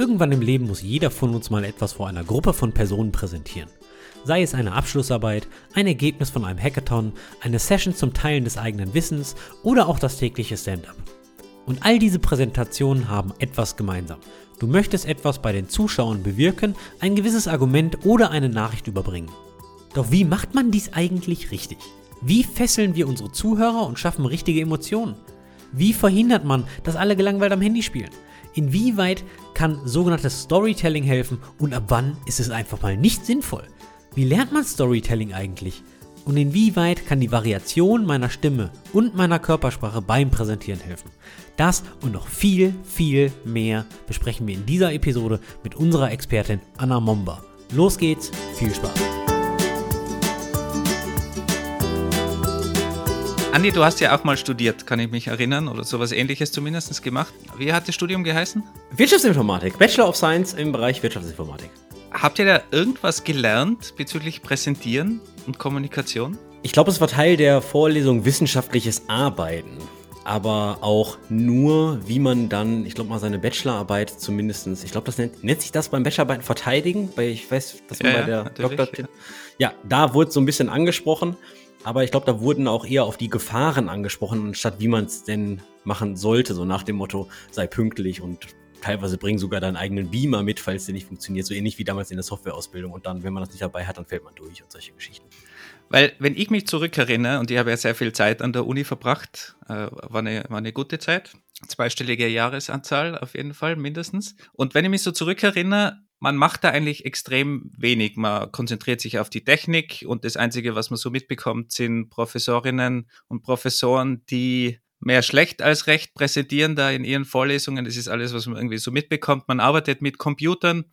Irgendwann im Leben muss jeder von uns mal etwas vor einer Gruppe von Personen präsentieren. Sei es eine Abschlussarbeit, ein Ergebnis von einem Hackathon, eine Session zum Teilen des eigenen Wissens oder auch das tägliche Stand-up. Und all diese Präsentationen haben etwas gemeinsam. Du möchtest etwas bei den Zuschauern bewirken, ein gewisses Argument oder eine Nachricht überbringen. Doch wie macht man dies eigentlich richtig? Wie fesseln wir unsere Zuhörer und schaffen richtige Emotionen? Wie verhindert man, dass alle gelangweilt am Handy spielen? Inwieweit kann sogenanntes Storytelling helfen und ab wann ist es einfach mal nicht sinnvoll? Wie lernt man Storytelling eigentlich? Und inwieweit kann die Variation meiner Stimme und meiner Körpersprache beim Präsentieren helfen? Das und noch viel, viel mehr besprechen wir in dieser Episode mit unserer Expertin Anna Momba. Los geht's, viel Spaß! Andi, du hast ja auch mal studiert, kann ich mich erinnern, oder sowas ähnliches zumindest gemacht. Wie hat das Studium geheißen? Wirtschaftsinformatik, Bachelor of Science im Bereich Wirtschaftsinformatik. Habt ihr da irgendwas gelernt bezüglich Präsentieren und Kommunikation? Ich glaube, es war Teil der Vorlesung Wissenschaftliches Arbeiten. Aber auch nur, wie man dann, ich glaube mal, seine Bachelorarbeit zumindest, ich glaube, das nennt, nennt sich das beim Bachelorarbeiten verteidigen, weil ich weiß, dass man ja, bei der Doktor. Ja. ja, da wurde so ein bisschen angesprochen. Aber ich glaube, da wurden auch eher auf die Gefahren angesprochen, anstatt wie man es denn machen sollte, so nach dem Motto, sei pünktlich und teilweise bring sogar deinen eigenen Beamer mit, falls der nicht funktioniert, so ähnlich wie damals in der Softwareausbildung und dann, wenn man das nicht dabei hat, dann fällt man durch und solche Geschichten. Weil, wenn ich mich zurückerinnere, und ich habe ja sehr viel Zeit an der Uni verbracht, äh, war, eine, war eine gute Zeit, zweistellige Jahresanzahl auf jeden Fall mindestens. Und wenn ich mich so zurückerinnere, man macht da eigentlich extrem wenig. Man konzentriert sich auf die Technik und das Einzige, was man so mitbekommt, sind Professorinnen und Professoren, die mehr schlecht als recht präsentieren da in ihren Vorlesungen. Das ist alles, was man irgendwie so mitbekommt. Man arbeitet mit Computern.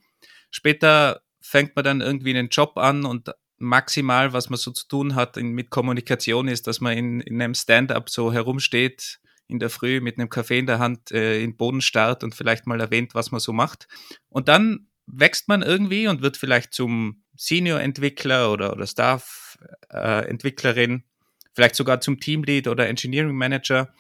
Später fängt man dann irgendwie einen Job an und maximal, was man so zu tun hat mit Kommunikation, ist, dass man in, in einem Stand-up so herumsteht in der Früh mit einem Kaffee in der Hand äh, in den Boden starrt und vielleicht mal erwähnt, was man so macht. Und dann wächst man irgendwie und wird vielleicht zum Senior-Entwickler oder, oder Staff-Entwicklerin, vielleicht sogar zum Teamlead oder Engineering Manager.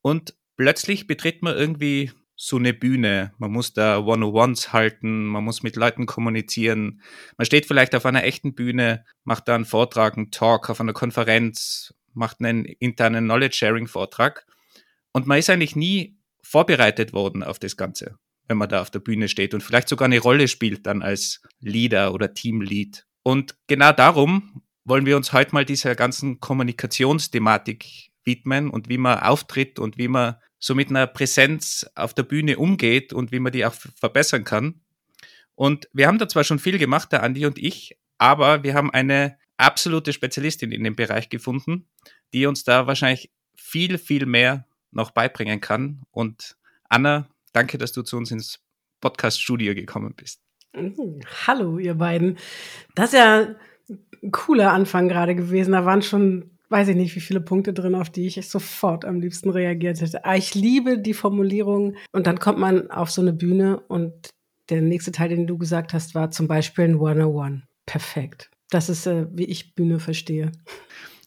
Und plötzlich betritt man irgendwie so eine Bühne. Man muss da One-on-Ones halten, man muss mit Leuten kommunizieren. Man steht vielleicht auf einer echten Bühne, macht da einen Vortrag, einen Talk auf einer Konferenz, macht einen internen Knowledge-Sharing-Vortrag. Und man ist eigentlich nie vorbereitet worden auf das Ganze wenn man da auf der Bühne steht und vielleicht sogar eine Rolle spielt dann als Leader oder Teamlead. Und genau darum wollen wir uns heute mal dieser ganzen Kommunikationsthematik widmen und wie man auftritt und wie man so mit einer Präsenz auf der Bühne umgeht und wie man die auch verbessern kann. Und wir haben da zwar schon viel gemacht, der Andi und ich, aber wir haben eine absolute Spezialistin in dem Bereich gefunden, die uns da wahrscheinlich viel, viel mehr noch beibringen kann. Und Anna, Danke, dass du zu uns ins Podcast-Studio gekommen bist. Mhm. Hallo, ihr beiden. Das ist ja ein cooler Anfang gerade gewesen. Da waren schon, weiß ich nicht, wie viele Punkte drin, auf die ich sofort am liebsten reagiert hätte. Aber ich liebe die Formulierung. Und dann kommt man auf so eine Bühne und der nächste Teil, den du gesagt hast, war zum Beispiel ein 101. Perfekt. Das ist, äh, wie ich Bühne verstehe.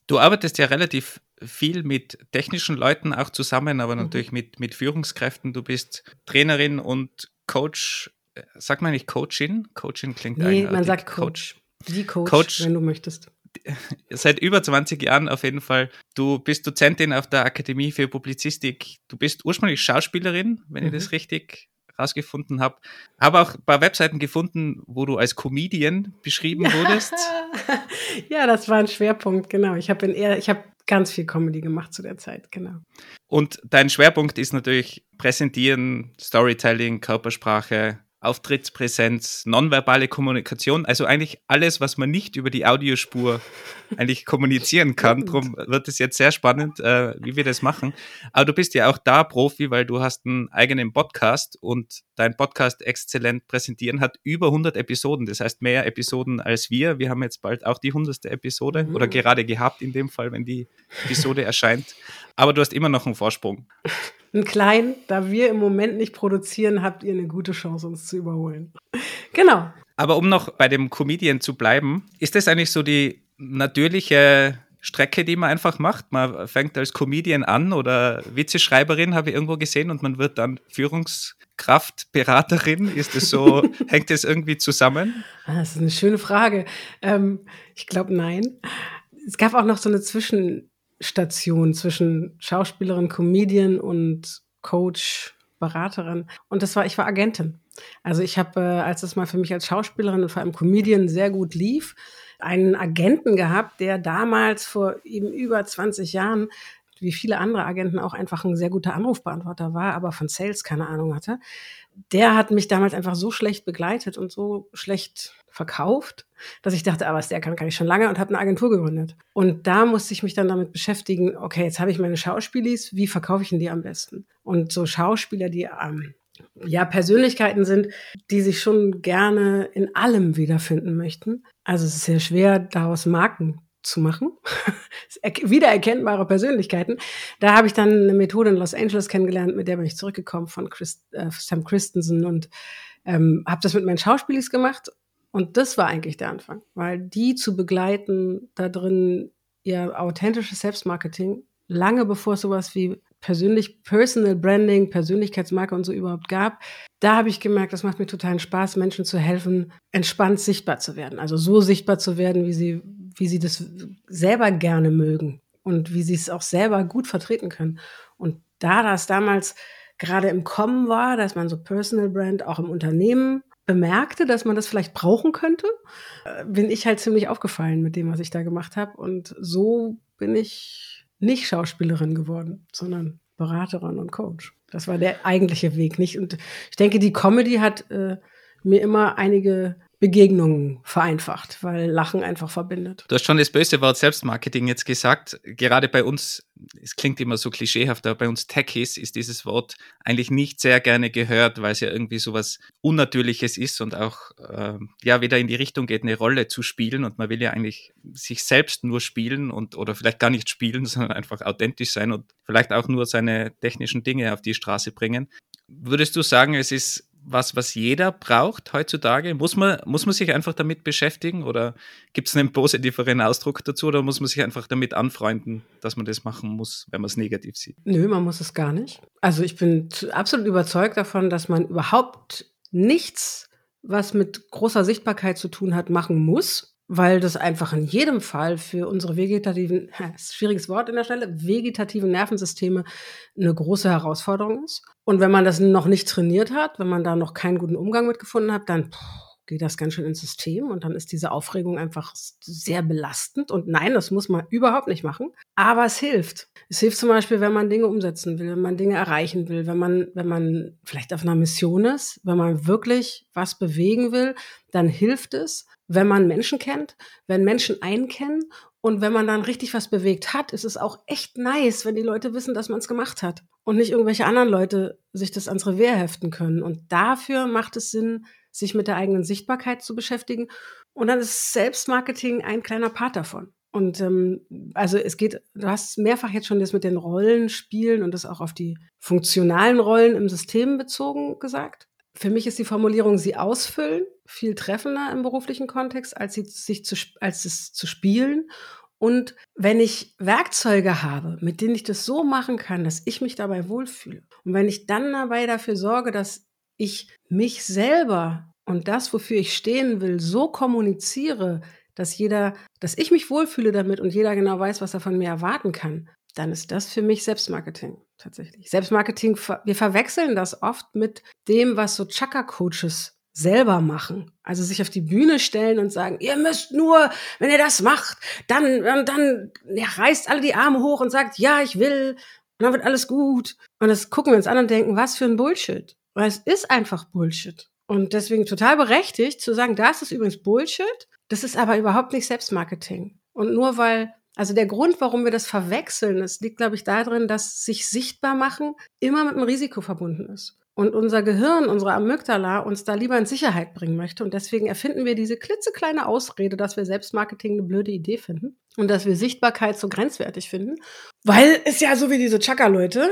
Du arbeitest ja relativ viel mit technischen Leuten auch zusammen, aber mhm. natürlich mit, mit Führungskräften. Du bist Trainerin und Coach. Sagt man nicht Coachin? Coachin klingt Nee, eigenartig. man sagt Coach. Die Coach, Coach, wenn du möchtest. Seit über 20 Jahren auf jeden Fall. Du bist Dozentin auf der Akademie für Publizistik. Du bist ursprünglich Schauspielerin, wenn mhm. ich das richtig rausgefunden habe. Habe auch ein paar Webseiten gefunden, wo du als Comedian beschrieben wurdest. ja, das war ein Schwerpunkt, genau. Ich habe eher, ich habe ganz viel Comedy gemacht zu der Zeit, genau. Und dein Schwerpunkt ist natürlich Präsentieren, Storytelling, Körpersprache, Auftrittspräsenz, nonverbale Kommunikation, also eigentlich alles, was man nicht über die Audiospur eigentlich kommunizieren kann. Darum wird es jetzt sehr spannend, äh, wie wir das machen. Aber du bist ja auch da Profi, weil du hast einen eigenen Podcast und dein Podcast exzellent präsentieren hat über 100 Episoden. Das heißt mehr Episoden als wir. Wir haben jetzt bald auch die 100. Episode mhm. oder gerade gehabt in dem Fall, wenn die Episode erscheint. Aber du hast immer noch einen Vorsprung einen kleinen, da wir im Moment nicht produzieren, habt ihr eine gute Chance, uns zu überholen. genau. Aber um noch bei dem Comedian zu bleiben, ist das eigentlich so die natürliche Strecke, die man einfach macht? Man fängt als Comedian an oder Witzeschreiberin, habe ich irgendwo gesehen, und man wird dann Führungskraft Kraftberaterin? Ist es so, hängt es irgendwie zusammen? Ah, das ist eine schöne Frage. Ähm, ich glaube, nein. Es gab auch noch so eine Zwischenstation zwischen Schauspielerin, Comedian und Coach, Beraterin. Und das war, ich war Agentin. Also ich habe, äh, als es mal für mich als Schauspielerin und vor allem Comedian sehr gut lief, einen Agenten gehabt, der damals vor eben über 20 Jahren wie viele andere Agenten auch einfach ein sehr guter Anrufbeantworter war, aber von Sales keine Ahnung hatte. Der hat mich damals einfach so schlecht begleitet und so schlecht verkauft, dass ich dachte, aber der kann, kann ich schon lange und habe eine Agentur gegründet. Und da musste ich mich dann damit beschäftigen, okay, jetzt habe ich meine Schauspielis, wie verkaufe ich denn die am besten? Und so Schauspieler, die ähm, ja Persönlichkeiten sind, die sich schon gerne in allem wiederfinden möchten. Also es ist sehr schwer, daraus Marken zu machen. Wiedererkennbare Persönlichkeiten. Da habe ich dann eine Methode in Los Angeles kennengelernt, mit der bin ich zurückgekommen von Christ, äh, Sam Christensen und ähm, habe das mit meinen Schauspielis gemacht. Und das war eigentlich der Anfang, weil die zu begleiten, da drin ihr authentisches Selbstmarketing, lange bevor es sowas wie persönlich Personal Branding, Persönlichkeitsmarke und so überhaupt gab, da habe ich gemerkt, das macht mir totalen Spaß, Menschen zu helfen, entspannt sichtbar zu werden. Also so sichtbar zu werden, wie sie, wie sie das selber gerne mögen und wie sie es auch selber gut vertreten können. Und da das damals gerade im Kommen war, dass man so Personal Brand auch im Unternehmen bemerkte, dass man das vielleicht brauchen könnte, äh, bin ich halt ziemlich aufgefallen mit dem, was ich da gemacht habe. Und so bin ich nicht Schauspielerin geworden, sondern Beraterin und Coach. Das war der eigentliche Weg, nicht? Und ich denke, die Comedy hat äh, mir immer einige Begegnungen vereinfacht, weil Lachen einfach verbindet. Du hast schon das böse Wort Selbstmarketing jetzt gesagt. Gerade bei uns, es klingt immer so klischeehaft, aber bei uns Techies ist dieses Wort eigentlich nicht sehr gerne gehört, weil es ja irgendwie so was Unnatürliches ist und auch äh, ja wieder in die Richtung geht, eine Rolle zu spielen. Und man will ja eigentlich sich selbst nur spielen und oder vielleicht gar nicht spielen, sondern einfach authentisch sein und vielleicht auch nur seine technischen Dinge auf die Straße bringen. Würdest du sagen, es ist was, was jeder braucht heutzutage? Muss man, muss man sich einfach damit beschäftigen oder gibt es einen positiveren Ausdruck dazu oder muss man sich einfach damit anfreunden, dass man das machen muss, wenn man es negativ sieht? Nö, man muss es gar nicht. Also ich bin absolut überzeugt davon, dass man überhaupt nichts, was mit großer Sichtbarkeit zu tun hat, machen muss weil das einfach in jedem Fall für unsere vegetativen, schwieriges Wort in der Stelle, vegetativen Nervensysteme eine große Herausforderung ist. Und wenn man das noch nicht trainiert hat, wenn man da noch keinen guten Umgang mit gefunden hat, dann geht das ganz schön ins System und dann ist diese Aufregung einfach sehr belastend. Und nein, das muss man überhaupt nicht machen. Aber es hilft. Es hilft zum Beispiel, wenn man Dinge umsetzen will, wenn man Dinge erreichen will, wenn man, wenn man vielleicht auf einer Mission ist, wenn man wirklich was bewegen will, dann hilft es, wenn man Menschen kennt, wenn Menschen einen kennen und wenn man dann richtig was bewegt hat, ist es auch echt nice, wenn die Leute wissen, dass man es gemacht hat und nicht irgendwelche anderen Leute sich das ans Revier heften können. Und dafür macht es Sinn, sich mit der eigenen Sichtbarkeit zu beschäftigen. Und dann ist Selbstmarketing ein kleiner Part davon. Und ähm, also es geht, du hast mehrfach jetzt schon das mit den Rollenspielen und das auch auf die funktionalen Rollen im System bezogen gesagt. Für mich ist die Formulierung sie ausfüllen viel treffender im beruflichen Kontext, als, sie sich zu, als es zu spielen. Und wenn ich Werkzeuge habe, mit denen ich das so machen kann, dass ich mich dabei wohlfühle, und wenn ich dann dabei dafür sorge, dass ich mich selber und das, wofür ich stehen will, so kommuniziere, dass jeder, dass ich mich wohlfühle damit und jeder genau weiß, was er von mir erwarten kann, dann ist das für mich Selbstmarketing tatsächlich. Selbstmarketing, wir verwechseln das oft mit dem, was so Chakra-Coaches selber machen. Also sich auf die Bühne stellen und sagen, ihr müsst nur, wenn ihr das macht, dann, dann, dann ja, reißt alle die Arme hoch und sagt, ja, ich will, und dann wird alles gut. Und das gucken wir uns an und denken, was für ein Bullshit. Weil es ist einfach Bullshit. Und deswegen total berechtigt zu sagen, das ist übrigens Bullshit, das ist aber überhaupt nicht Selbstmarketing. Und nur weil, also der Grund, warum wir das verwechseln, das liegt, glaube ich, darin, dass sich sichtbar machen immer mit einem Risiko verbunden ist und unser Gehirn, unsere Amygdala uns da lieber in Sicherheit bringen möchte. Und deswegen erfinden wir diese klitzekleine Ausrede, dass wir Selbstmarketing eine blöde Idee finden und dass wir Sichtbarkeit so grenzwertig finden. Weil es ja so wie diese Chaka-Leute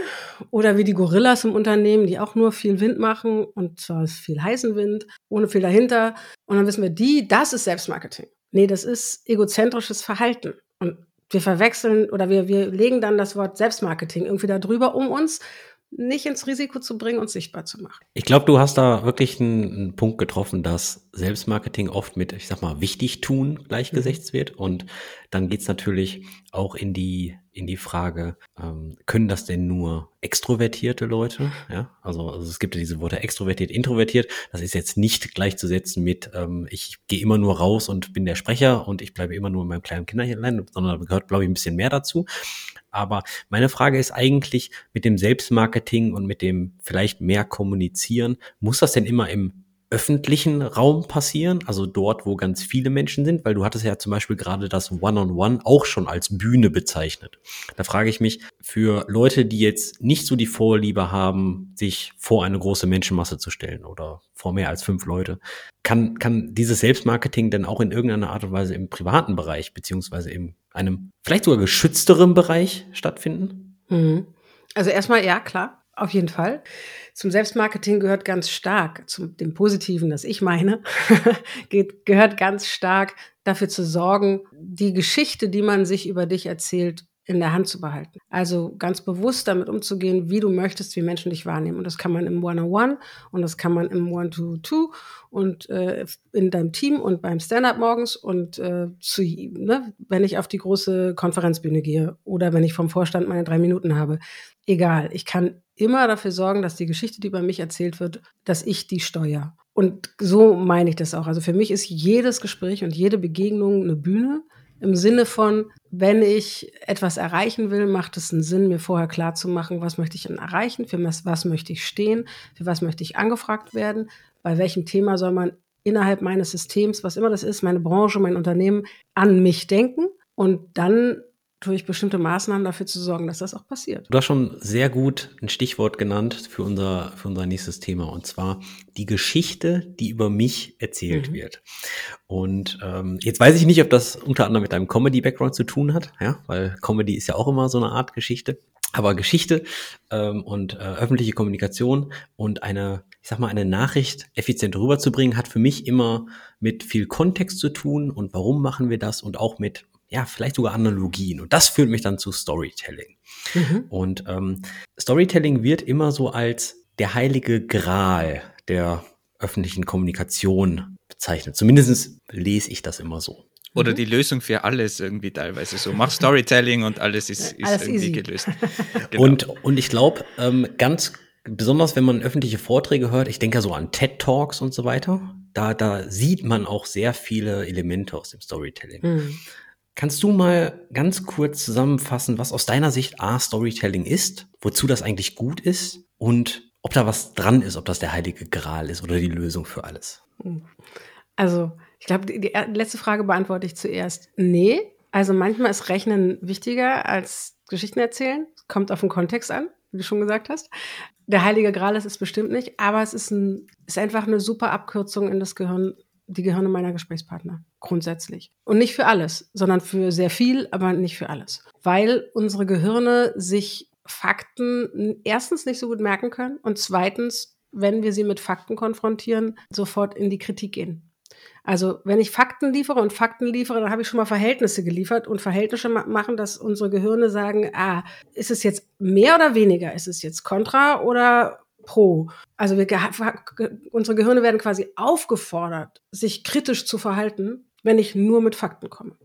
oder wie die Gorillas im Unternehmen, die auch nur viel Wind machen und zwar viel heißen Wind, ohne viel dahinter. Und dann wissen wir, die, das ist Selbstmarketing. Nee, das ist egozentrisches Verhalten. Und wir verwechseln oder wir, wir legen dann das Wort Selbstmarketing irgendwie da drüber, um uns nicht ins Risiko zu bringen und sichtbar zu machen. Ich glaube, du hast da wirklich einen, einen, Punkt getroffen, dass Selbstmarketing oft mit, ich sag mal, wichtig tun gleichgesetzt mhm. wird. Und dann geht's natürlich auch in die, in die Frage, ähm, können das denn nur extrovertierte Leute? Ja, also, also es gibt ja diese Worte extrovertiert, introvertiert. Das ist jetzt nicht gleichzusetzen mit, ähm, ich gehe immer nur raus und bin der Sprecher und ich bleibe immer nur in meinem kleinen Kinderchen, sondern gehört, glaube ich, ein bisschen mehr dazu. Aber meine Frage ist eigentlich mit dem Selbstmarketing und mit dem vielleicht mehr kommunizieren, muss das denn immer im öffentlichen Raum passieren, also dort, wo ganz viele Menschen sind, weil du hattest ja zum Beispiel gerade das One-on-One -on -One auch schon als Bühne bezeichnet. Da frage ich mich, für Leute, die jetzt nicht so die Vorliebe haben, sich vor eine große Menschenmasse zu stellen oder vor mehr als fünf Leute, kann, kann dieses Selbstmarketing denn auch in irgendeiner Art und Weise im privaten Bereich, beziehungsweise in einem vielleicht sogar geschützteren Bereich stattfinden? Mhm. Also erstmal, ja, klar, auf jeden Fall. Zum Selbstmarketing gehört ganz stark, zum dem Positiven, das ich meine, geht, gehört ganz stark dafür zu sorgen, die Geschichte, die man sich über dich erzählt, in der Hand zu behalten. Also ganz bewusst damit umzugehen, wie du möchtest, wie Menschen dich wahrnehmen. Und das kann man im One-on-One und das kann man im One-to-Two und äh, in deinem Team und beim Stand-up morgens und äh, zu, ne, wenn ich auf die große Konferenzbühne gehe oder wenn ich vom Vorstand meine drei Minuten habe. Egal, ich kann immer dafür sorgen, dass die Geschichte, die über mich erzählt wird, dass ich die steuere. Und so meine ich das auch. Also für mich ist jedes Gespräch und jede Begegnung eine Bühne im Sinne von, wenn ich etwas erreichen will, macht es einen Sinn, mir vorher klar zu machen, was möchte ich denn erreichen, für was, was möchte ich stehen, für was möchte ich angefragt werden, bei welchem Thema soll man innerhalb meines Systems, was immer das ist, meine Branche, mein Unternehmen, an mich denken und dann durch bestimmte Maßnahmen dafür zu sorgen, dass das auch passiert. Du hast schon sehr gut ein Stichwort genannt für unser, für unser nächstes Thema und zwar die Geschichte, die über mich erzählt mhm. wird. Und ähm, jetzt weiß ich nicht, ob das unter anderem mit deinem Comedy-Background zu tun hat, ja, weil Comedy ist ja auch immer so eine Art Geschichte. Aber Geschichte ähm, und äh, öffentliche Kommunikation und eine, ich sag mal, eine Nachricht effizient rüberzubringen, hat für mich immer mit viel Kontext zu tun und warum machen wir das und auch mit ja, vielleicht sogar Analogien. Und das führt mich dann zu Storytelling. Mhm. Und ähm, Storytelling wird immer so als der heilige Gral der öffentlichen Kommunikation bezeichnet. Zumindest lese ich das immer so. Oder mhm. die Lösung für alles irgendwie teilweise so. Mach Storytelling und alles ist, ist alles irgendwie easy. gelöst. Genau. Und, und ich glaube, ähm, ganz besonders wenn man öffentliche Vorträge hört, ich denke ja so an TED Talks und so weiter, da, da sieht man auch sehr viele Elemente aus dem Storytelling. Mhm. Kannst du mal ganz kurz zusammenfassen, was aus deiner Sicht A Storytelling ist, wozu das eigentlich gut ist und ob da was dran ist, ob das der heilige Gral ist oder die Lösung für alles? Also, ich glaube, die, die letzte Frage beantworte ich zuerst. Nee. Also manchmal ist Rechnen wichtiger als Geschichten erzählen. Kommt auf den Kontext an, wie du schon gesagt hast. Der heilige Gral ist es bestimmt nicht, aber es ist, ein, ist einfach eine super Abkürzung in das Gehirn die Gehirne meiner Gesprächspartner. Grundsätzlich. Und nicht für alles, sondern für sehr viel, aber nicht für alles. Weil unsere Gehirne sich Fakten erstens nicht so gut merken können und zweitens, wenn wir sie mit Fakten konfrontieren, sofort in die Kritik gehen. Also wenn ich Fakten liefere und Fakten liefere, dann habe ich schon mal Verhältnisse geliefert und Verhältnisse machen, dass unsere Gehirne sagen, ah, ist es jetzt mehr oder weniger? Ist es jetzt kontra oder pro. Also wir, unsere Gehirne werden quasi aufgefordert, sich kritisch zu verhalten, wenn ich nur mit Fakten komme.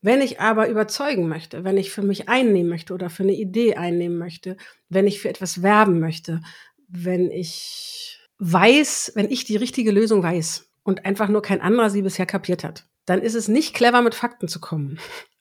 Wenn ich aber überzeugen möchte, wenn ich für mich einnehmen möchte oder für eine Idee einnehmen möchte, wenn ich für etwas werben möchte, wenn ich weiß, wenn ich die richtige Lösung weiß und einfach nur kein anderer sie bisher kapiert hat, dann ist es nicht clever, mit Fakten zu kommen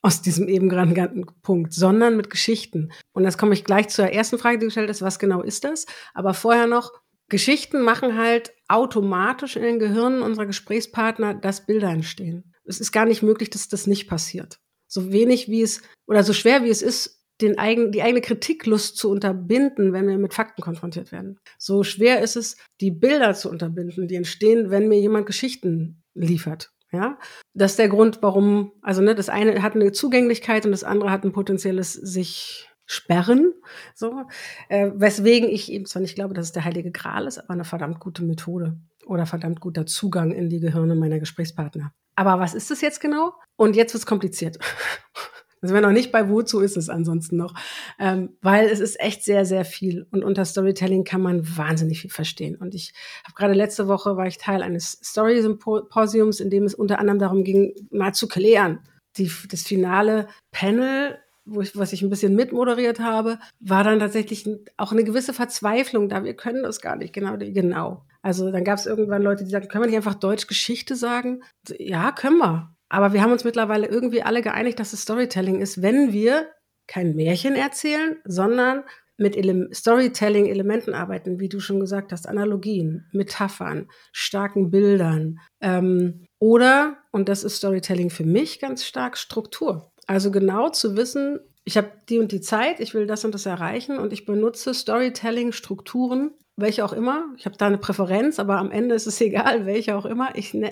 aus diesem eben genannten Punkt, sondern mit Geschichten. Und jetzt komme ich gleich zur ersten Frage, die du gestellt hast, was genau ist das? Aber vorher noch, Geschichten machen halt automatisch in den Gehirnen unserer Gesprächspartner, dass Bilder entstehen. Es ist gar nicht möglich, dass das nicht passiert. So wenig wie es, oder so schwer wie es ist, den eigen, die eigene Kritiklust zu unterbinden, wenn wir mit Fakten konfrontiert werden. So schwer ist es, die Bilder zu unterbinden, die entstehen, wenn mir jemand Geschichten liefert. Ja, das ist der Grund, warum, also ne, das eine hat eine Zugänglichkeit und das andere hat ein potenzielles sich sperren, so, äh, weswegen ich eben zwar nicht glaube, dass es der heilige Gral ist, aber eine verdammt gute Methode oder verdammt guter Zugang in die Gehirne meiner Gesprächspartner. Aber was ist das jetzt genau? Und jetzt wird's kompliziert. Also wenn noch nicht bei Wozu ist es ansonsten noch. Ähm, weil es ist echt sehr, sehr viel. Und unter Storytelling kann man wahnsinnig viel verstehen. Und ich habe gerade letzte Woche war ich Teil eines Story-Symposiums, in dem es unter anderem darum ging, mal zu klären. Die, das finale Panel wo ich, was ich ein bisschen mitmoderiert habe, war dann tatsächlich auch eine gewisse Verzweiflung da. Wir können das gar nicht genau. Genau. Also dann gab es irgendwann Leute, die sagten, können wir nicht einfach Deutsch Geschichte sagen? Ja, können wir. Aber wir haben uns mittlerweile irgendwie alle geeinigt, dass es Storytelling ist, wenn wir kein Märchen erzählen, sondern mit Ele Storytelling-Elementen arbeiten, wie du schon gesagt hast, Analogien, Metaphern, starken Bildern. Ähm, oder, und das ist Storytelling für mich ganz stark, Struktur. Also genau zu wissen, ich habe die und die Zeit, ich will das und das erreichen und ich benutze Storytelling-Strukturen, welche auch immer. Ich habe da eine Präferenz, aber am Ende ist es egal, welche auch immer. Ich ne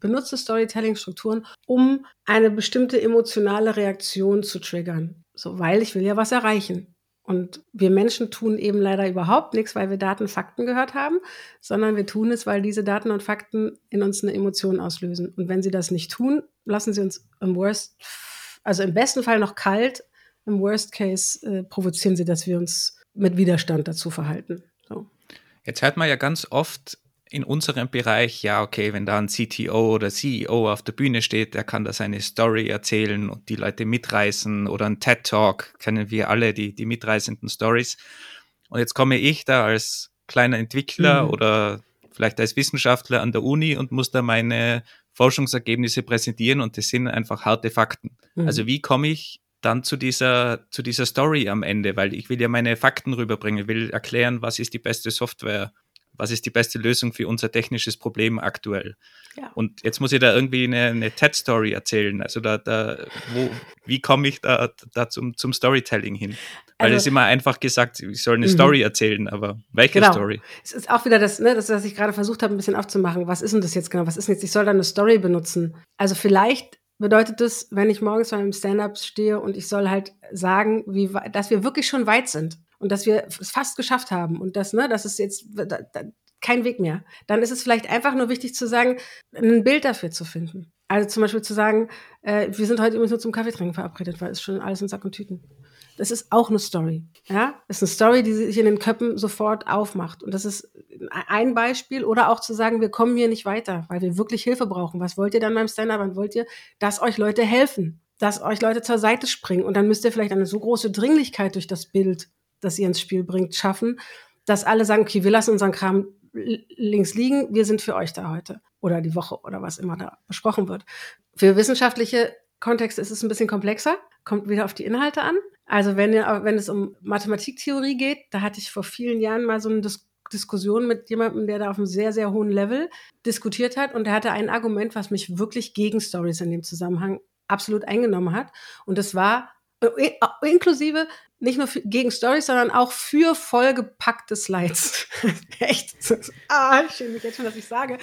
benutze Storytelling-Strukturen, um eine bestimmte emotionale Reaktion zu triggern. So, weil ich will ja was erreichen. Und wir Menschen tun eben leider überhaupt nichts, weil wir Daten, Fakten gehört haben, sondern wir tun es, weil diese Daten und Fakten in uns eine Emotion auslösen. Und wenn sie das nicht tun, lassen sie uns im Worst, also im besten Fall noch kalt, im Worst Case äh, provozieren sie, dass wir uns mit Widerstand dazu verhalten. So. Jetzt hört man ja ganz oft, in unserem Bereich, ja, okay, wenn da ein CTO oder CEO auf der Bühne steht, der kann da seine Story erzählen und die Leute mitreißen oder ein TED Talk, kennen wir alle die, die mitreißenden Stories. Und jetzt komme ich da als kleiner Entwickler mhm. oder vielleicht als Wissenschaftler an der Uni und muss da meine Forschungsergebnisse präsentieren und das sind einfach harte Fakten. Mhm. Also wie komme ich dann zu dieser, zu dieser Story am Ende, weil ich will ja meine Fakten rüberbringen, will erklären, was ist die beste Software was ist die beste Lösung für unser technisches Problem aktuell. Ja. Und jetzt muss ich da irgendwie eine, eine TED-Story erzählen. Also da, da wo, wie komme ich da, da zum, zum Storytelling hin? Weil also, es immer einfach gesagt, ich soll eine mhm. Story erzählen, aber welche genau. Story? Es ist auch wieder das, ne, das, was ich gerade versucht habe, ein bisschen aufzumachen. Was ist denn das jetzt genau? Was ist denn jetzt? Ich soll da eine Story benutzen. Also vielleicht bedeutet das, wenn ich morgens beim Stand-up stehe und ich soll halt sagen, wie, dass wir wirklich schon weit sind und dass wir es fast geschafft haben und das, ne, das ist jetzt da, da, kein Weg mehr, dann ist es vielleicht einfach nur wichtig zu sagen, ein Bild dafür zu finden. Also zum Beispiel zu sagen, äh, wir sind heute übrigens nur zum Kaffeetrinken verabredet, weil es schon alles in Sack und Tüten. Das ist auch eine Story. Ja, das ist eine Story, die sich in den Köppen sofort aufmacht. Und das ist ein Beispiel. Oder auch zu sagen, wir kommen hier nicht weiter, weil wir wirklich Hilfe brauchen. Was wollt ihr dann beim Stand-up? Wann wollt ihr, dass euch Leute helfen? Dass euch Leute zur Seite springen? Und dann müsst ihr vielleicht eine so große Dringlichkeit durch das Bild das ihr ins Spiel bringt, schaffen, dass alle sagen, okay, wir lassen unseren Kram links liegen, wir sind für euch da heute oder die Woche oder was immer da besprochen wird. Für wissenschaftliche Kontexte ist es ein bisschen komplexer, kommt wieder auf die Inhalte an. Also wenn, wenn es um Mathematiktheorie geht, da hatte ich vor vielen Jahren mal so eine Dis Diskussion mit jemandem, der da auf einem sehr, sehr hohen Level diskutiert hat und der hatte ein Argument, was mich wirklich gegen Stories in dem Zusammenhang absolut eingenommen hat. Und das war inklusive nicht nur für, gegen Stories, sondern auch für vollgepackte Slides. Echt? Ah, ich schäme mich jetzt schon, dass ich sage.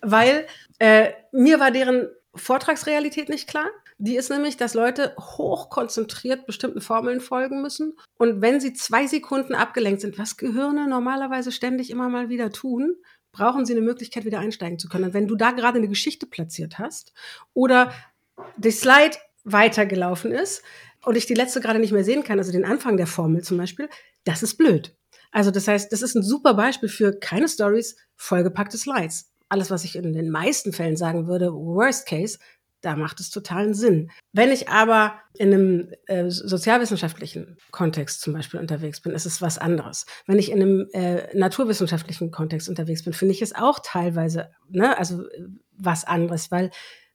Weil äh, mir war deren Vortragsrealität nicht klar. Die ist nämlich, dass Leute hochkonzentriert bestimmten Formeln folgen müssen. Und wenn sie zwei Sekunden abgelenkt sind, was Gehirne normalerweise ständig immer mal wieder tun, brauchen sie eine Möglichkeit, wieder einsteigen zu können. Und wenn du da gerade eine Geschichte platziert hast oder die Slide weitergelaufen ist, und ich die letzte gerade nicht mehr sehen kann, also den Anfang der Formel zum Beispiel, das ist blöd. Also das heißt, das ist ein super Beispiel für keine Stories, vollgepackte Slides. Alles, was ich in den meisten Fällen sagen würde, Worst Case, da macht es totalen Sinn. Wenn ich aber in einem äh, sozialwissenschaftlichen Kontext zum Beispiel unterwegs bin, ist es was anderes. Wenn ich in einem äh, naturwissenschaftlichen Kontext unterwegs bin, finde ich es auch teilweise, ne, also äh, was anderes, weil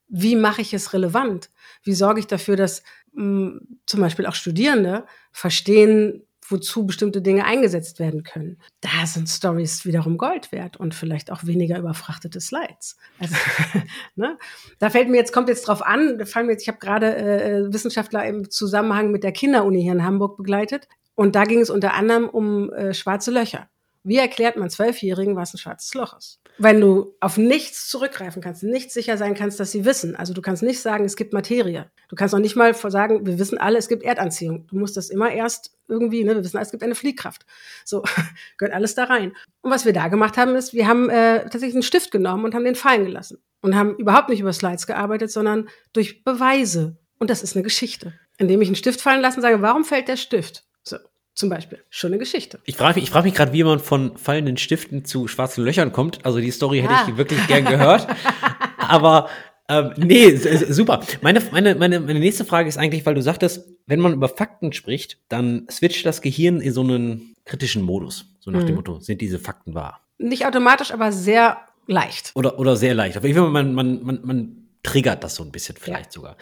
wie mache ich es relevant? Wie sorge ich dafür, dass mh, zum Beispiel auch Studierende verstehen, wozu bestimmte Dinge eingesetzt werden können. Da sind Stories wiederum Gold wert und vielleicht auch weniger überfrachtete Slides. Also, ne? Da fällt mir jetzt, kommt jetzt drauf an, fallen mir jetzt, ich habe gerade äh, Wissenschaftler im Zusammenhang mit der Kinderuni hier in Hamburg begleitet und da ging es unter anderem um äh, schwarze Löcher. Wie erklärt man Zwölfjährigen, was ein schwarzes Loch ist? Wenn du auf nichts zurückgreifen kannst, nicht sicher sein kannst, dass sie wissen. Also du kannst nicht sagen, es gibt Materie. Du kannst auch nicht mal sagen, wir wissen alle, es gibt Erdanziehung. Du musst das immer erst irgendwie, ne, wir wissen, es gibt eine Fliehkraft. So, gehört alles da rein. Und was wir da gemacht haben, ist, wir haben äh, tatsächlich einen Stift genommen und haben den fallen gelassen. Und haben überhaupt nicht über Slides gearbeitet, sondern durch Beweise. Und das ist eine Geschichte. Indem ich einen Stift fallen lasse und sage, warum fällt der Stift? So, zum Beispiel. Schon eine Geschichte. Ich frage mich, ich frag mich gerade, wie man von fallenden Stiften zu schwarzen Löchern kommt. Also die Story hätte Ah. ich wirklich gern gehört. Aber ähm, nee, super. Meine, meine, meine, meine nächste Frage ist eigentlich, weil du sagtest, wenn man über Fakten spricht, dann switcht das Gehirn in so einen kritischen Modus. So nach dem Mhm. Motto, sind diese Fakten wahr? Nicht automatisch, aber sehr leicht. Oder, oder sehr leicht. Aber ich finde, man, man, man, man triggert das so ein bisschen vielleicht sogar.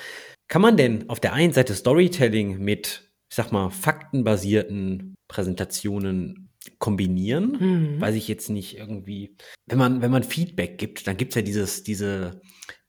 Kann man denn auf der einen Seite Storytelling mit, ich sag mal, faktenbasierten Präsentationen kombinieren? Mhm. Weiß ich jetzt nicht irgendwie. Wenn man, wenn man Feedback gibt, dann gibt's ja dieses, diese,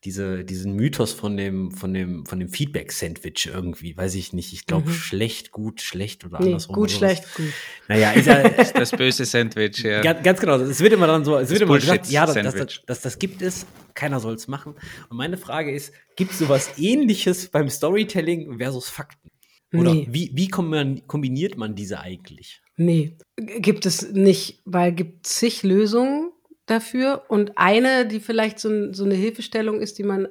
diese, diesen Mythos von dem, von dem, von dem Feedback-Sandwich irgendwie. Weiß ich nicht. Ich glaube, Mhm. schlecht, gut, schlecht oder Nee, andersrum. gut, oder schlecht, gut. Naja, ist ja, Das böse Sandwich, ja. Ganz, ganz genau. Es wird immer dann so, es wird immer gesagt, ja, das, das, das, das gibt es, keiner soll es machen. Und meine Frage ist, gibt es sowas ähnliches beim Storytelling versus Fakten? Oder Nee. wie, wie kombi- kombiniert man diese eigentlich? Nee, gibt es nicht, weil gibt zig Lösungen dafür und eine, die vielleicht so, so eine Hilfestellung ist, die man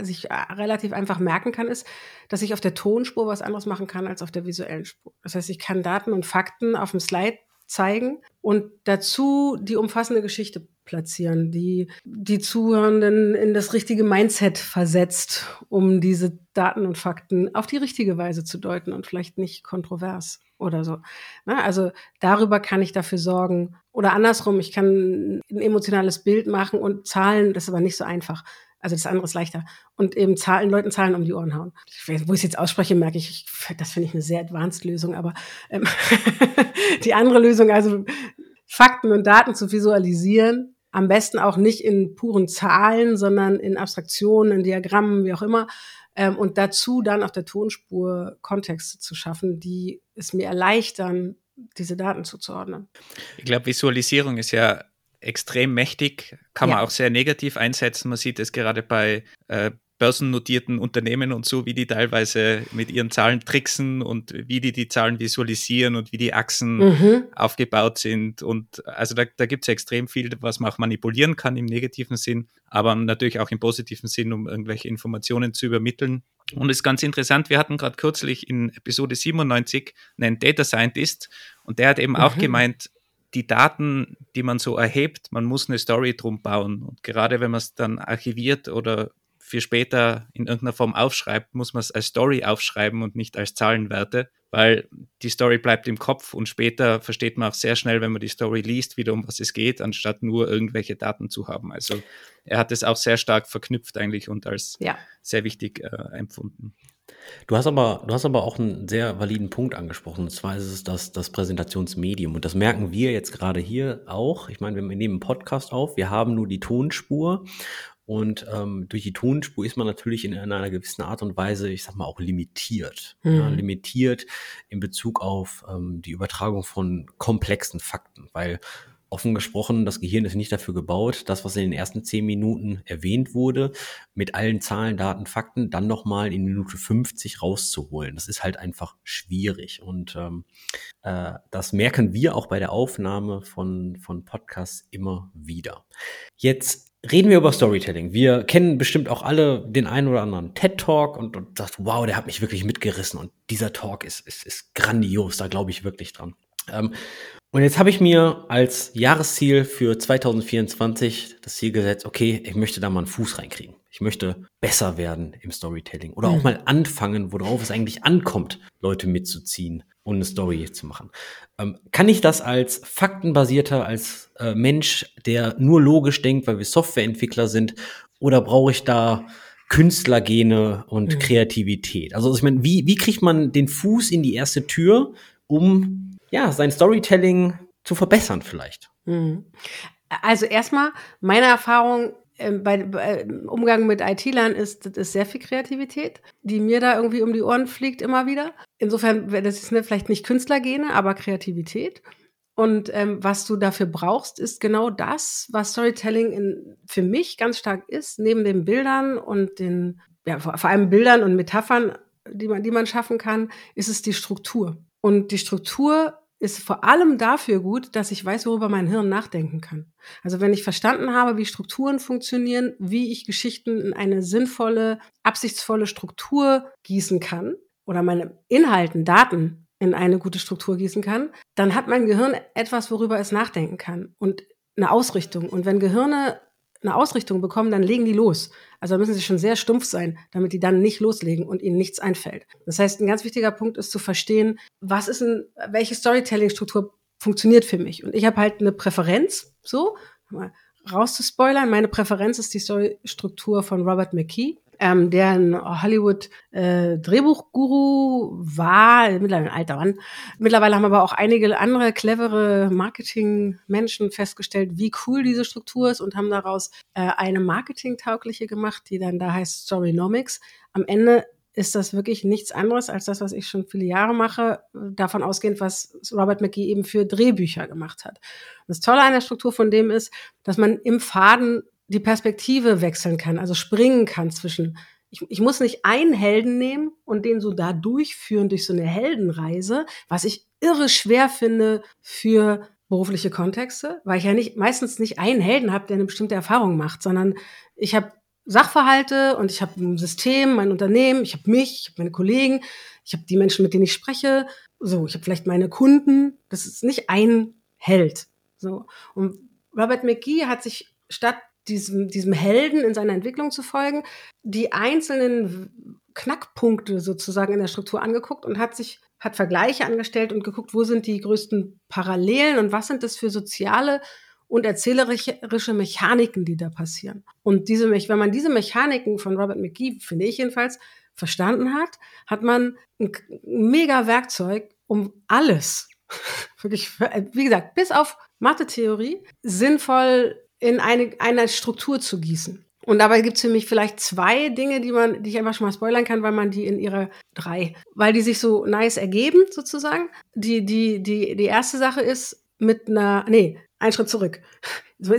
sich äh, relativ einfach merken kann, ist, dass ich auf der Tonspur was anderes machen kann als auf der visuellen Spur. Das heißt, ich kann Daten und Fakten auf dem Slide zeigen und dazu die umfassende Geschichte platzieren, die die Zuhörenden in das richtige Mindset versetzt, um diese Daten und Fakten auf die richtige Weise zu deuten und vielleicht nicht kontrovers oder so. Na, also darüber kann ich dafür sorgen. Oder andersrum, ich kann ein emotionales Bild machen und Zahlen, das ist aber nicht so einfach. Also das andere ist leichter. Und eben Zahlen, Leuten Zahlen um die Ohren hauen. Wo ich es jetzt ausspreche, merke ich, ich das finde ich eine sehr advanced Lösung, aber ähm, die andere Lösung, also Fakten und Daten zu visualisieren, am besten auch nicht in puren Zahlen, sondern in Abstraktionen, in Diagrammen, wie auch immer. Ähm, und dazu dann auf der Tonspur Kontexte zu schaffen, die es mir erleichtern, diese Daten zuzuordnen. Ich glaube, Visualisierung ist ja extrem mächtig, kann man Ja. auch sehr negativ einsetzen. Man sieht es gerade bei äh, börsennotierten Unternehmen und so, wie die teilweise mit ihren Zahlen tricksen und wie die die Zahlen visualisieren und wie die Achsen Mhm. aufgebaut sind. Und also da, da gibt es extrem viel, was man auch manipulieren kann im negativen Sinn, aber natürlich auch im positiven Sinn, um irgendwelche Informationen zu übermitteln. Und es ist ganz interessant, wir hatten gerade kürzlich in Episode 97 einen Data Scientist und der hat eben auch Mhm. gemeint, die Daten, die man so erhebt, man muss eine Story drum bauen. Und gerade wenn man es dann archiviert oder für später in irgendeiner Form aufschreibt, muss man es als Story aufschreiben und nicht als Zahlenwerte, weil die Story bleibt im Kopf und später versteht man auch sehr schnell, wenn man die Story liest, wieder um was es geht, anstatt nur irgendwelche Daten zu haben. Also er hat es auch sehr stark verknüpft eigentlich und als Ja. sehr wichtig äh, empfunden. Du hast aber, du hast aber auch einen sehr validen Punkt angesprochen. Und zwar ist es das, das Präsentationsmedium. Und das merken wir jetzt gerade hier auch. Ich meine, wir nehmen einen Podcast auf. Wir haben nur die Tonspur. Und ähm, durch die Tonspur ist man natürlich in einer gewissen Art und Weise, ich sag mal, auch limitiert. Ja, Mhm. limitiert in Bezug auf ähm, die Übertragung von komplexen Fakten. Weil offen gesprochen, das Gehirn ist nicht dafür gebaut, das, was in den ersten zehn Minuten erwähnt wurde, mit allen Zahlen, Daten, Fakten dann nochmal in Minute 50 rauszuholen. Das ist halt einfach schwierig. Und ähm, äh, das merken wir auch bei der Aufnahme von, von Podcasts immer wieder. Jetzt reden wir über Storytelling. Wir kennen bestimmt auch alle den einen oder anderen TED-Talk und, und sagt, wow, der hat mich wirklich mitgerissen und dieser Talk ist, ist, ist grandios, da glaube ich wirklich dran. Ähm, und jetzt habe ich mir als Jahresziel für 2024 das Ziel gesetzt, okay, ich möchte da mal einen Fuß reinkriegen. Ich möchte besser werden im Storytelling oder auch Mhm. mal anfangen, worauf es eigentlich ankommt, Leute mitzuziehen und eine Story zu machen. Ähm, kann ich das als faktenbasierter, als äh, Mensch, der nur logisch denkt, weil wir Softwareentwickler sind, oder brauche ich da Künstlergene und Mhm. Kreativität? Also ich meine, wie, wie kriegt man den Fuß in die erste Tür, um ja sein Storytelling zu verbessern vielleicht? Mhm. Also erstmal, meine Erfahrung ähm, bei, bei Umgang mit IT-Lern ist, das ist sehr viel Kreativität, die mir da irgendwie um die Ohren fliegt immer wieder. Insofern, das ist ne, vielleicht nicht Künstlergene, aber Kreativität. Und ähm, was du dafür brauchst, ist genau das, was Storytelling in, für mich ganz stark ist, neben den Bildern und den, ja, vor, vor allem Bildern und Metaphern, die man, die man schaffen kann, ist es die Struktur. Und die Struktur ist vor allem dafür gut, dass ich weiß, worüber mein Hirn nachdenken kann. Also wenn ich verstanden habe, wie Strukturen funktionieren, wie ich Geschichten in eine sinnvolle, absichtsvolle Struktur gießen kann oder meine Inhalten, Daten in eine gute Struktur gießen kann, dann hat mein Gehirn etwas, worüber es nachdenken kann und eine Ausrichtung. Und wenn Gehirne eine Ausrichtung bekommen, dann legen die los. Also müssen sie schon sehr stumpf sein, damit die dann nicht loslegen und ihnen nichts einfällt. Das heißt, ein ganz wichtiger Punkt ist zu verstehen, was ist ein, welche Storytelling-Struktur funktioniert für mich. Und ich habe halt eine Präferenz, so, mal rauszuspoilern. Meine Präferenz ist die Storystruktur von Robert McKee ähm, der ein Hollywood äh, Drehbuchguru war, mittlerweile ein alter Mann. Mittlerweile haben aber auch einige andere clevere Marketing-Menschen festgestellt, wie cool diese Struktur ist und haben daraus äh, eine marketingtaugliche gemacht, die dann da heißt Storynomics. Am Ende ist das wirklich nichts anderes als das, was ich schon viele Jahre mache, davon ausgehend, was Robert McGee eben für Drehbücher gemacht hat. das Tolle an der Struktur von dem ist, dass man im Faden die Perspektive wechseln kann, also springen kann zwischen, ich, ich muss nicht einen Helden nehmen und den so da durchführen durch so eine Heldenreise, was ich irre schwer finde für berufliche Kontexte, weil ich ja nicht meistens nicht einen Helden habe, der eine bestimmte Erfahrung macht, sondern ich habe Sachverhalte und ich habe ein System, mein Unternehmen, ich habe mich, ich habe meine Kollegen, ich habe die Menschen, mit denen ich spreche, so, ich habe vielleicht meine Kunden. Das ist nicht ein Held. So und Robert McGee hat sich statt diesem, diesem Helden in seiner Entwicklung zu folgen, die einzelnen Knackpunkte sozusagen in der Struktur angeguckt und hat sich hat Vergleiche angestellt und geguckt, wo sind die größten Parallelen und was sind das für soziale und erzählerische Mechaniken, die da passieren. Und diese, wenn man diese Mechaniken von Robert McGee, finde ich jedenfalls, verstanden hat, hat man ein mega Werkzeug, um alles, wirklich, wie gesagt, bis auf Mathe-Theorie, sinnvoll in eine, eine Struktur zu gießen. Und dabei gibt es für mich vielleicht zwei Dinge, die man, die ich einfach schon mal spoilern kann, weil man die in ihre drei, weil die sich so nice ergeben, sozusagen. Die, die, die, die erste Sache ist mit einer, nee, ein Schritt zurück.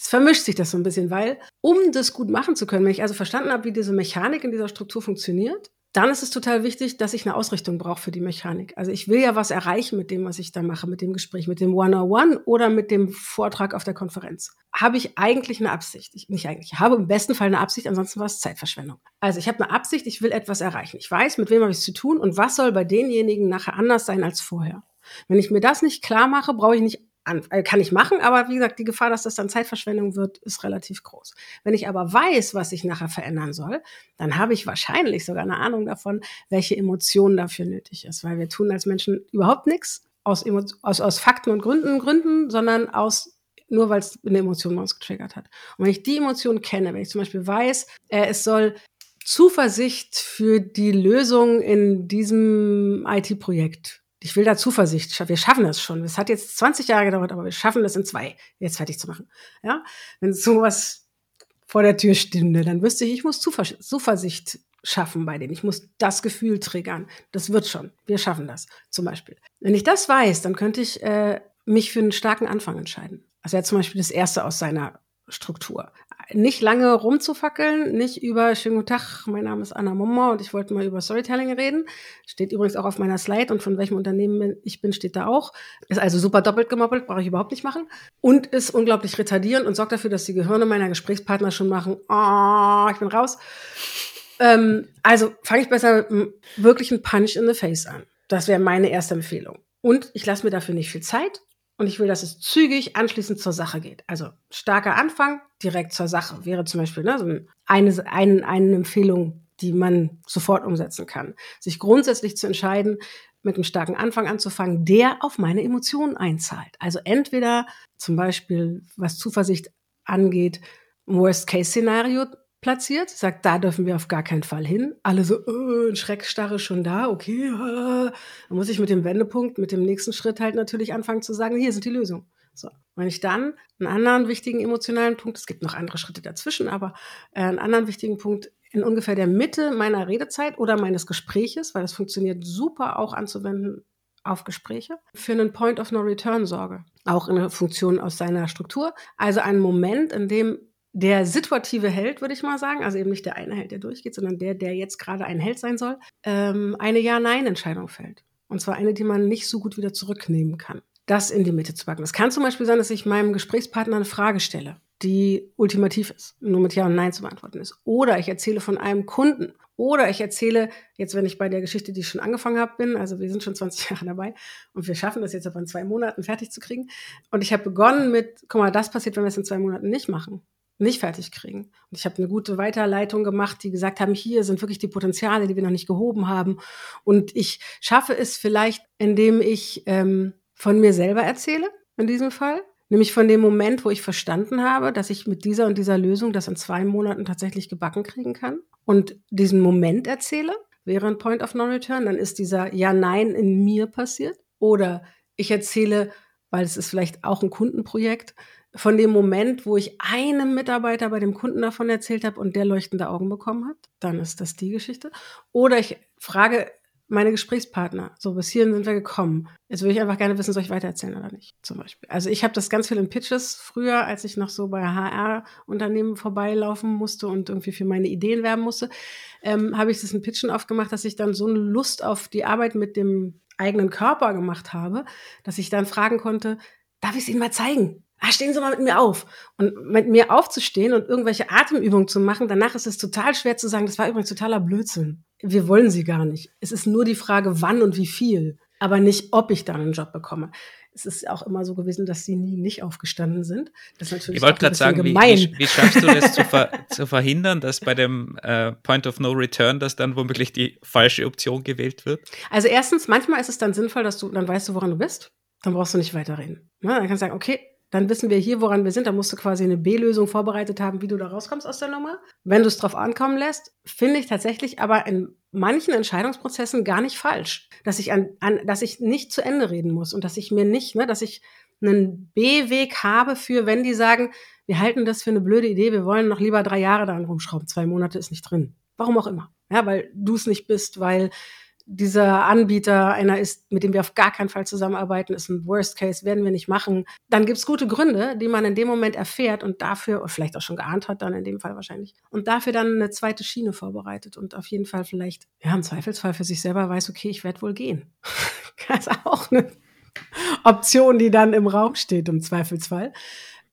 Es vermischt sich das so ein bisschen, weil, um das gut machen zu können, wenn ich also verstanden habe, wie diese Mechanik in dieser Struktur funktioniert, dann ist es total wichtig, dass ich eine Ausrichtung brauche für die Mechanik. Also ich will ja was erreichen mit dem, was ich da mache, mit dem Gespräch, mit dem One-on-One oder mit dem Vortrag auf der Konferenz. Habe ich eigentlich eine Absicht? Ich, nicht eigentlich. Ich habe im besten Fall eine Absicht, ansonsten war es Zeitverschwendung. Also ich habe eine Absicht, ich will etwas erreichen. Ich weiß, mit wem habe ich es zu tun und was soll bei denjenigen nachher anders sein als vorher. Wenn ich mir das nicht klar mache, brauche ich nicht an, äh, kann ich machen, aber wie gesagt, die Gefahr, dass das dann Zeitverschwendung wird, ist relativ groß. Wenn ich aber weiß, was ich nachher verändern soll, dann habe ich wahrscheinlich sogar eine Ahnung davon, welche Emotionen dafür nötig ist, weil wir tun als Menschen überhaupt nichts aus, aus, aus Fakten und Gründen, Gründen, sondern aus nur weil es eine Emotion bei uns getriggert hat. Und wenn ich die Emotion kenne, wenn ich zum Beispiel weiß, äh, es soll Zuversicht für die Lösung in diesem IT-Projekt ich will da Zuversicht. Wir schaffen das schon. Es hat jetzt 20 Jahre gedauert, aber wir schaffen das in zwei jetzt fertig zu machen. Ja, wenn sowas vor der Tür stünde, dann wüsste ich, ich muss Zuversicht schaffen bei denen. Ich muss das Gefühl triggern. Das wird schon. Wir schaffen das, zum Beispiel. Wenn ich das weiß, dann könnte ich äh, mich für einen starken Anfang entscheiden. Also er zum Beispiel das erste aus seiner Struktur nicht lange rumzufackeln, nicht über schönen guten Tag, mein Name ist Anna Mommer und ich wollte mal über Storytelling reden. Steht übrigens auch auf meiner Slide und von welchem Unternehmen ich bin, steht da auch. Ist also super doppelt gemoppelt, brauche ich überhaupt nicht machen. Und ist unglaublich retardierend und sorgt dafür, dass die Gehirne meiner Gesprächspartner schon machen, oh, ich bin raus. Ähm, also fange ich besser mit wirklich einen Punch in the Face an. Das wäre meine erste Empfehlung. Und ich lasse mir dafür nicht viel Zeit und ich will, dass es zügig anschließend zur Sache geht. Also starker Anfang, direkt zur Sache wäre zum Beispiel ne, so eine, eine, eine Empfehlung, die man sofort umsetzen kann. Sich grundsätzlich zu entscheiden, mit einem starken Anfang anzufangen, der auf meine Emotionen einzahlt. Also entweder zum Beispiel, was Zuversicht angeht, Worst-Case-Szenario platziert, sagt, da dürfen wir auf gar keinen Fall hin. Alle so, ein Schreckstarre schon da, okay. Dann muss ich mit dem Wendepunkt, mit dem nächsten Schritt halt natürlich anfangen zu sagen, hier sind die Lösungen. So. Wenn ich dann einen anderen wichtigen emotionalen Punkt, es gibt noch andere Schritte dazwischen, aber äh, einen anderen wichtigen Punkt in ungefähr der Mitte meiner Redezeit oder meines Gespräches, weil das funktioniert super auch anzuwenden auf Gespräche, für einen Point of No Return sorge. Auch in der Funktion aus seiner Struktur. Also einen Moment, in dem der situative Held, würde ich mal sagen, also eben nicht der eine Held, der durchgeht, sondern der, der jetzt gerade ein Held sein soll, ähm, eine Ja-Nein-Entscheidung fällt. Und zwar eine, die man nicht so gut wieder zurücknehmen kann. Das in die Mitte zu packen. Es kann zum Beispiel sein, dass ich meinem Gesprächspartner eine Frage stelle, die ultimativ ist, nur mit Ja und Nein zu beantworten ist. Oder ich erzähle von einem Kunden Oder ich erzähle, jetzt wenn ich bei der Geschichte, die ich schon angefangen habe, bin, also wir sind schon 20 Jahre dabei und wir schaffen das jetzt aber in zwei Monaten fertig zu kriegen. Und ich habe begonnen mit, guck mal, das passiert, wenn wir es in zwei Monaten nicht machen nicht fertig kriegen. Und ich habe eine gute Weiterleitung gemacht, die gesagt haben, hier sind wirklich die Potenziale, die wir noch nicht gehoben haben. Und ich schaffe es vielleicht, indem ich ähm, von mir selber erzähle, in diesem Fall. Nämlich von dem Moment, wo ich verstanden habe, dass ich mit dieser und dieser Lösung das in zwei Monaten tatsächlich gebacken kriegen kann und diesen Moment erzähle, ein Point of Non-Return, dann ist dieser Ja-Nein in mir passiert. Oder ich erzähle, weil es ist vielleicht auch ein Kundenprojekt, von dem Moment, wo ich einem Mitarbeiter bei dem Kunden davon erzählt habe und der leuchtende Augen bekommen hat, dann ist das die Geschichte. Oder ich frage meine Gesprächspartner. So, bis hierhin sind wir gekommen. Jetzt würde ich einfach gerne wissen, soll ich weitererzählen oder nicht, zum Beispiel. Also ich habe das ganz viel in Pitches früher, als ich noch so bei HR-Unternehmen vorbeilaufen musste und irgendwie für meine Ideen werben musste, ähm, habe ich das in Pitchen aufgemacht, dass ich dann so eine Lust auf die Arbeit mit dem eigenen Körper gemacht habe, dass ich dann fragen konnte, darf ich es Ihnen mal zeigen? Ah, stehen Sie mal mit mir auf. Und mit mir aufzustehen und irgendwelche Atemübungen zu machen, danach ist es total schwer zu sagen, das war übrigens totaler Blödsinn. Wir wollen sie gar nicht. Es ist nur die Frage, wann und wie viel, aber nicht, ob ich dann einen Job bekomme. Es ist auch immer so gewesen, dass sie nie nicht aufgestanden sind. Das ist natürlich ich wollte gerade sagen, wie, wie, wie, schaffst du das zu, ver zu, verhindern, dass bei dem äh, Point of No Return, dass dann womöglich die falsche Option gewählt wird? Also erstens, manchmal ist es dann sinnvoll, dass du, dann weißt du, woran du bist. Dann brauchst du nicht weiterreden. Ja, dann kannst du sagen, okay, dann wissen wir hier, woran wir sind. Da musst du quasi eine B-Lösung vorbereitet haben, wie du da rauskommst aus der Nummer. Wenn du es drauf ankommen lässt, finde ich tatsächlich aber in manchen Entscheidungsprozessen gar nicht falsch, dass ich an, an dass ich nicht zu Ende reden muss und dass ich mir nicht, ne, dass ich einen B-Weg habe für, wenn die sagen, wir halten das für eine blöde Idee, wir wollen noch lieber drei Jahre daran rumschrauben, zwei Monate ist nicht drin. Warum auch immer. Ja, weil du es nicht bist, weil dieser Anbieter einer ist, mit dem wir auf gar keinen Fall zusammenarbeiten, ist ein Worst Case, werden wir nicht machen, dann gibt es gute Gründe, die man in dem Moment erfährt und dafür, oder vielleicht auch schon geahnt hat, dann in dem Fall wahrscheinlich, und dafür dann eine zweite Schiene vorbereitet und auf jeden Fall vielleicht, ja, im Zweifelsfall für sich selber weiß, okay, ich werde wohl gehen. das ist auch eine Option, die dann im Raum steht, im Zweifelsfall.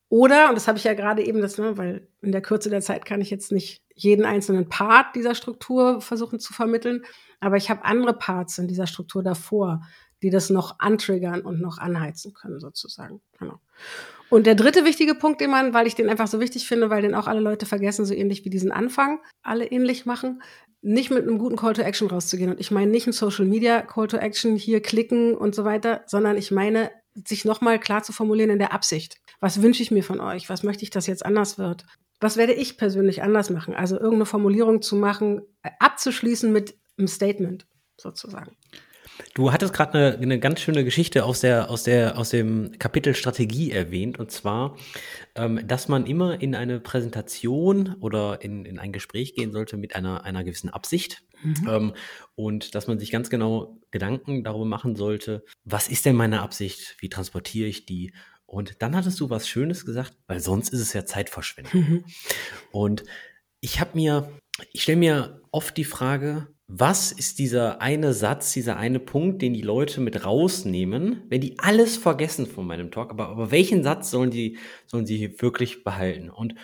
Oder, und das habe ich ja gerade eben, das, ne, weil in der Kürze der Zeit kann ich jetzt nicht jeden einzelnen Part dieser Struktur versuchen zu vermitteln, aber ich habe andere Parts in dieser Struktur davor, die das noch antriggern und noch anheizen können, sozusagen. Genau. Und der dritte wichtige Punkt, den man, weil ich den einfach so wichtig finde, weil den auch alle Leute vergessen, so ähnlich wie diesen Anfang, alle ähnlich machen, nicht mit einem guten Call to Action rauszugehen. Und ich meine nicht ein Social Media Call to Action hier klicken und so weiter, sondern ich meine, sich nochmal klar zu formulieren in der Absicht. Was wünsche ich mir von euch? Was möchte ich, dass jetzt anders wird? Was werde ich persönlich anders machen? Also irgendeine Formulierung zu machen, äh, abzuschließen mit im Statement sozusagen. Du hattest gerade eine, eine ganz schöne Geschichte aus, der, aus, der, aus dem Kapitel Strategie erwähnt, und zwar, ähm, dass man immer in eine Präsentation oder in, in ein Gespräch gehen sollte mit einer, einer gewissen Absicht. Mhm. Ähm, und dass man sich ganz genau Gedanken darüber machen sollte, was ist denn meine Absicht, wie transportiere ich die und dann hattest du was Schönes gesagt, weil sonst ist es ja Zeitverschwendung. Mhm. Und ich habe mir, ich stelle mir oft die Frage, was ist dieser eine Satz, dieser eine Punkt, den die Leute mit rausnehmen, wenn die alles vergessen von meinem Talk, aber, aber welchen Satz sollen die, sollen sie wirklich behalten? Und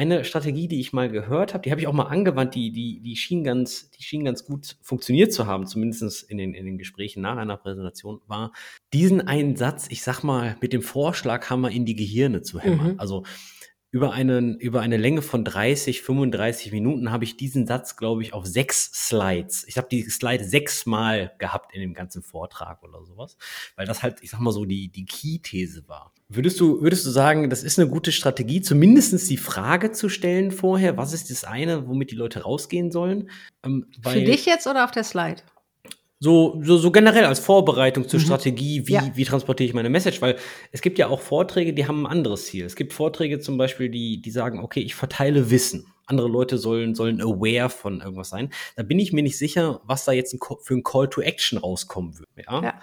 eine Strategie, die ich mal gehört habe, die habe ich auch mal angewandt, die, die, die, schien ganz, die schien ganz gut funktioniert zu haben, zumindest in den, in den Gesprächen nach einer Präsentation, war diesen einen Satz, ich sag mal, mit dem Vorschlaghammer in die Gehirne zu hämmern. Mhm. Also über, einen, über eine Länge von 30, 35 Minuten habe ich diesen Satz, glaube ich, auf sechs Slides. Ich habe die Slide sechsmal gehabt in dem ganzen Vortrag oder sowas, weil das halt, ich sag mal so, die, die Key-These war. Würdest du, würdest du sagen, das ist eine gute Strategie, zumindestens die Frage zu stellen vorher, was ist das eine, womit die Leute rausgehen sollen? Ähm, Für dich jetzt oder auf der Slide? So, so, so generell als Vorbereitung zur mhm. Strategie, wie, ja. wie transportiere ich meine Message, weil es gibt ja auch Vorträge, die haben ein anderes Ziel. Es gibt Vorträge zum Beispiel, die, die sagen, okay, ich verteile Wissen. Andere Leute sollen, sollen aware von irgendwas sein. Da bin ich mir nicht sicher, was da jetzt ein, für ein Call to Action rauskommen wird. Ja. ja.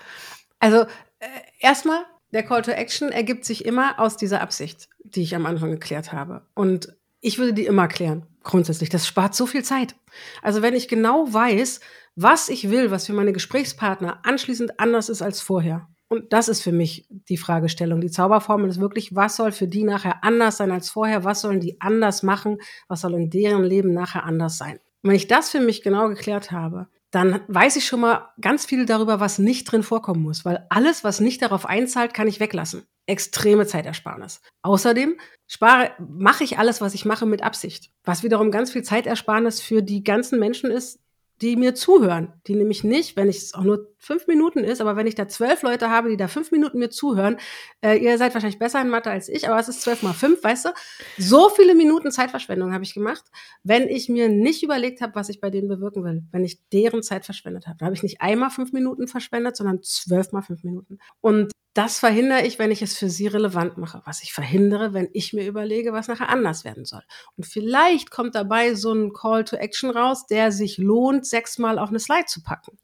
Also, äh, erstmal, der Call to Action ergibt sich immer aus dieser Absicht, die ich am Anfang geklärt habe. Und ich würde die immer klären, grundsätzlich. Das spart so viel Zeit. Also, wenn ich genau weiß, was ich will, was für meine Gesprächspartner anschließend anders ist als vorher. Und das ist für mich die Fragestellung. Die Zauberformel ist wirklich, was soll für die nachher anders sein als vorher? Was sollen die anders machen? Was soll in deren Leben nachher anders sein? Und wenn ich das für mich genau geklärt habe, dann weiß ich schon mal ganz viel darüber, was nicht drin vorkommen muss, weil alles, was nicht darauf einzahlt, kann ich weglassen. Extreme Zeitersparnis. Außerdem spare, mache ich alles, was ich mache, mit Absicht. Was wiederum ganz viel Zeitersparnis für die ganzen Menschen ist, die mir zuhören. Die nämlich nicht, wenn es auch nur fünf Minuten ist, aber wenn ich da zwölf Leute habe, die da fünf Minuten mir zuhören, äh, ihr seid wahrscheinlich besser in Mathe als ich, aber es ist zwölf mal fünf, weißt du? So viele Minuten Zeitverschwendung habe ich gemacht, wenn ich mir nicht überlegt habe, was ich bei denen bewirken will, wenn ich deren Zeit verschwendet habe. Da habe ich nicht einmal fünf Minuten verschwendet, sondern zwölf mal fünf Minuten. Und das verhindere ich, wenn ich es für sie relevant mache. Was ich verhindere, wenn ich mir überlege, was nachher anders werden soll. Und vielleicht kommt dabei so ein Call to Action raus, der sich lohnt, sechsmal auf eine Slide zu packen.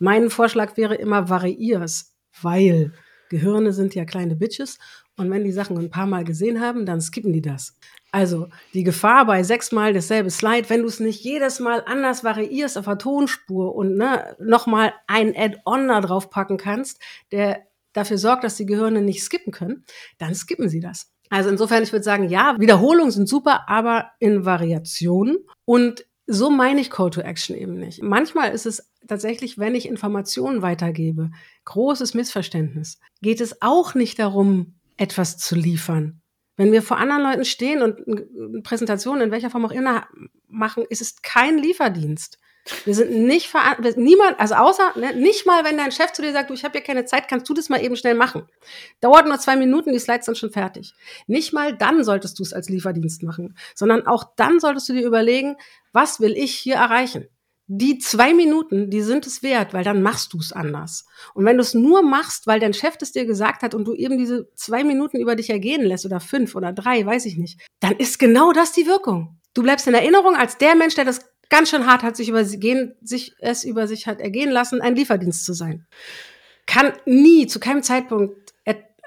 Mein Vorschlag wäre immer, variiers, weil Gehirne sind ja kleine Bitches. Und wenn die Sachen ein paar Mal gesehen haben, dann skippen die das. Also die Gefahr bei sechsmal dasselbe Slide, wenn du es nicht jedes Mal anders variierst auf der Tonspur und ne, nochmal ein Add-on da drauf packen kannst, der dafür sorgt, dass die Gehirne nicht skippen können, dann skippen sie das. Also insofern, ich würde sagen, ja, Wiederholungen sind super, aber in Variationen. Und so meine ich Call to Action eben nicht. Manchmal ist es tatsächlich, wenn ich Informationen weitergebe, großes Missverständnis. Geht es auch nicht darum, etwas zu liefern. Wenn wir vor anderen Leuten stehen und eine Präsentation in welcher Form auch immer machen, ist es kein Lieferdienst. Wir sind nicht verantwortlich, niemand, also außer, ne, nicht mal, wenn dein Chef zu dir sagt, du, ich habe hier keine Zeit, kannst du das mal eben schnell machen. Dauert nur zwei Minuten, die Slides sind schon fertig. Nicht mal dann solltest du es als Lieferdienst machen, sondern auch dann solltest du dir überlegen, was will ich hier erreichen? Die zwei Minuten, die sind es wert, weil dann machst du es anders. Und wenn du es nur machst, weil dein Chef es dir gesagt hat und du eben diese zwei Minuten über dich ergehen lässt oder fünf oder drei, weiß ich nicht, dann ist genau das die Wirkung. Du bleibst in Erinnerung als der Mensch, der das ganz schön hart hat sich, über gehen, sich es über sich hat ergehen lassen, ein Lieferdienst zu sein. Kann nie, zu keinem Zeitpunkt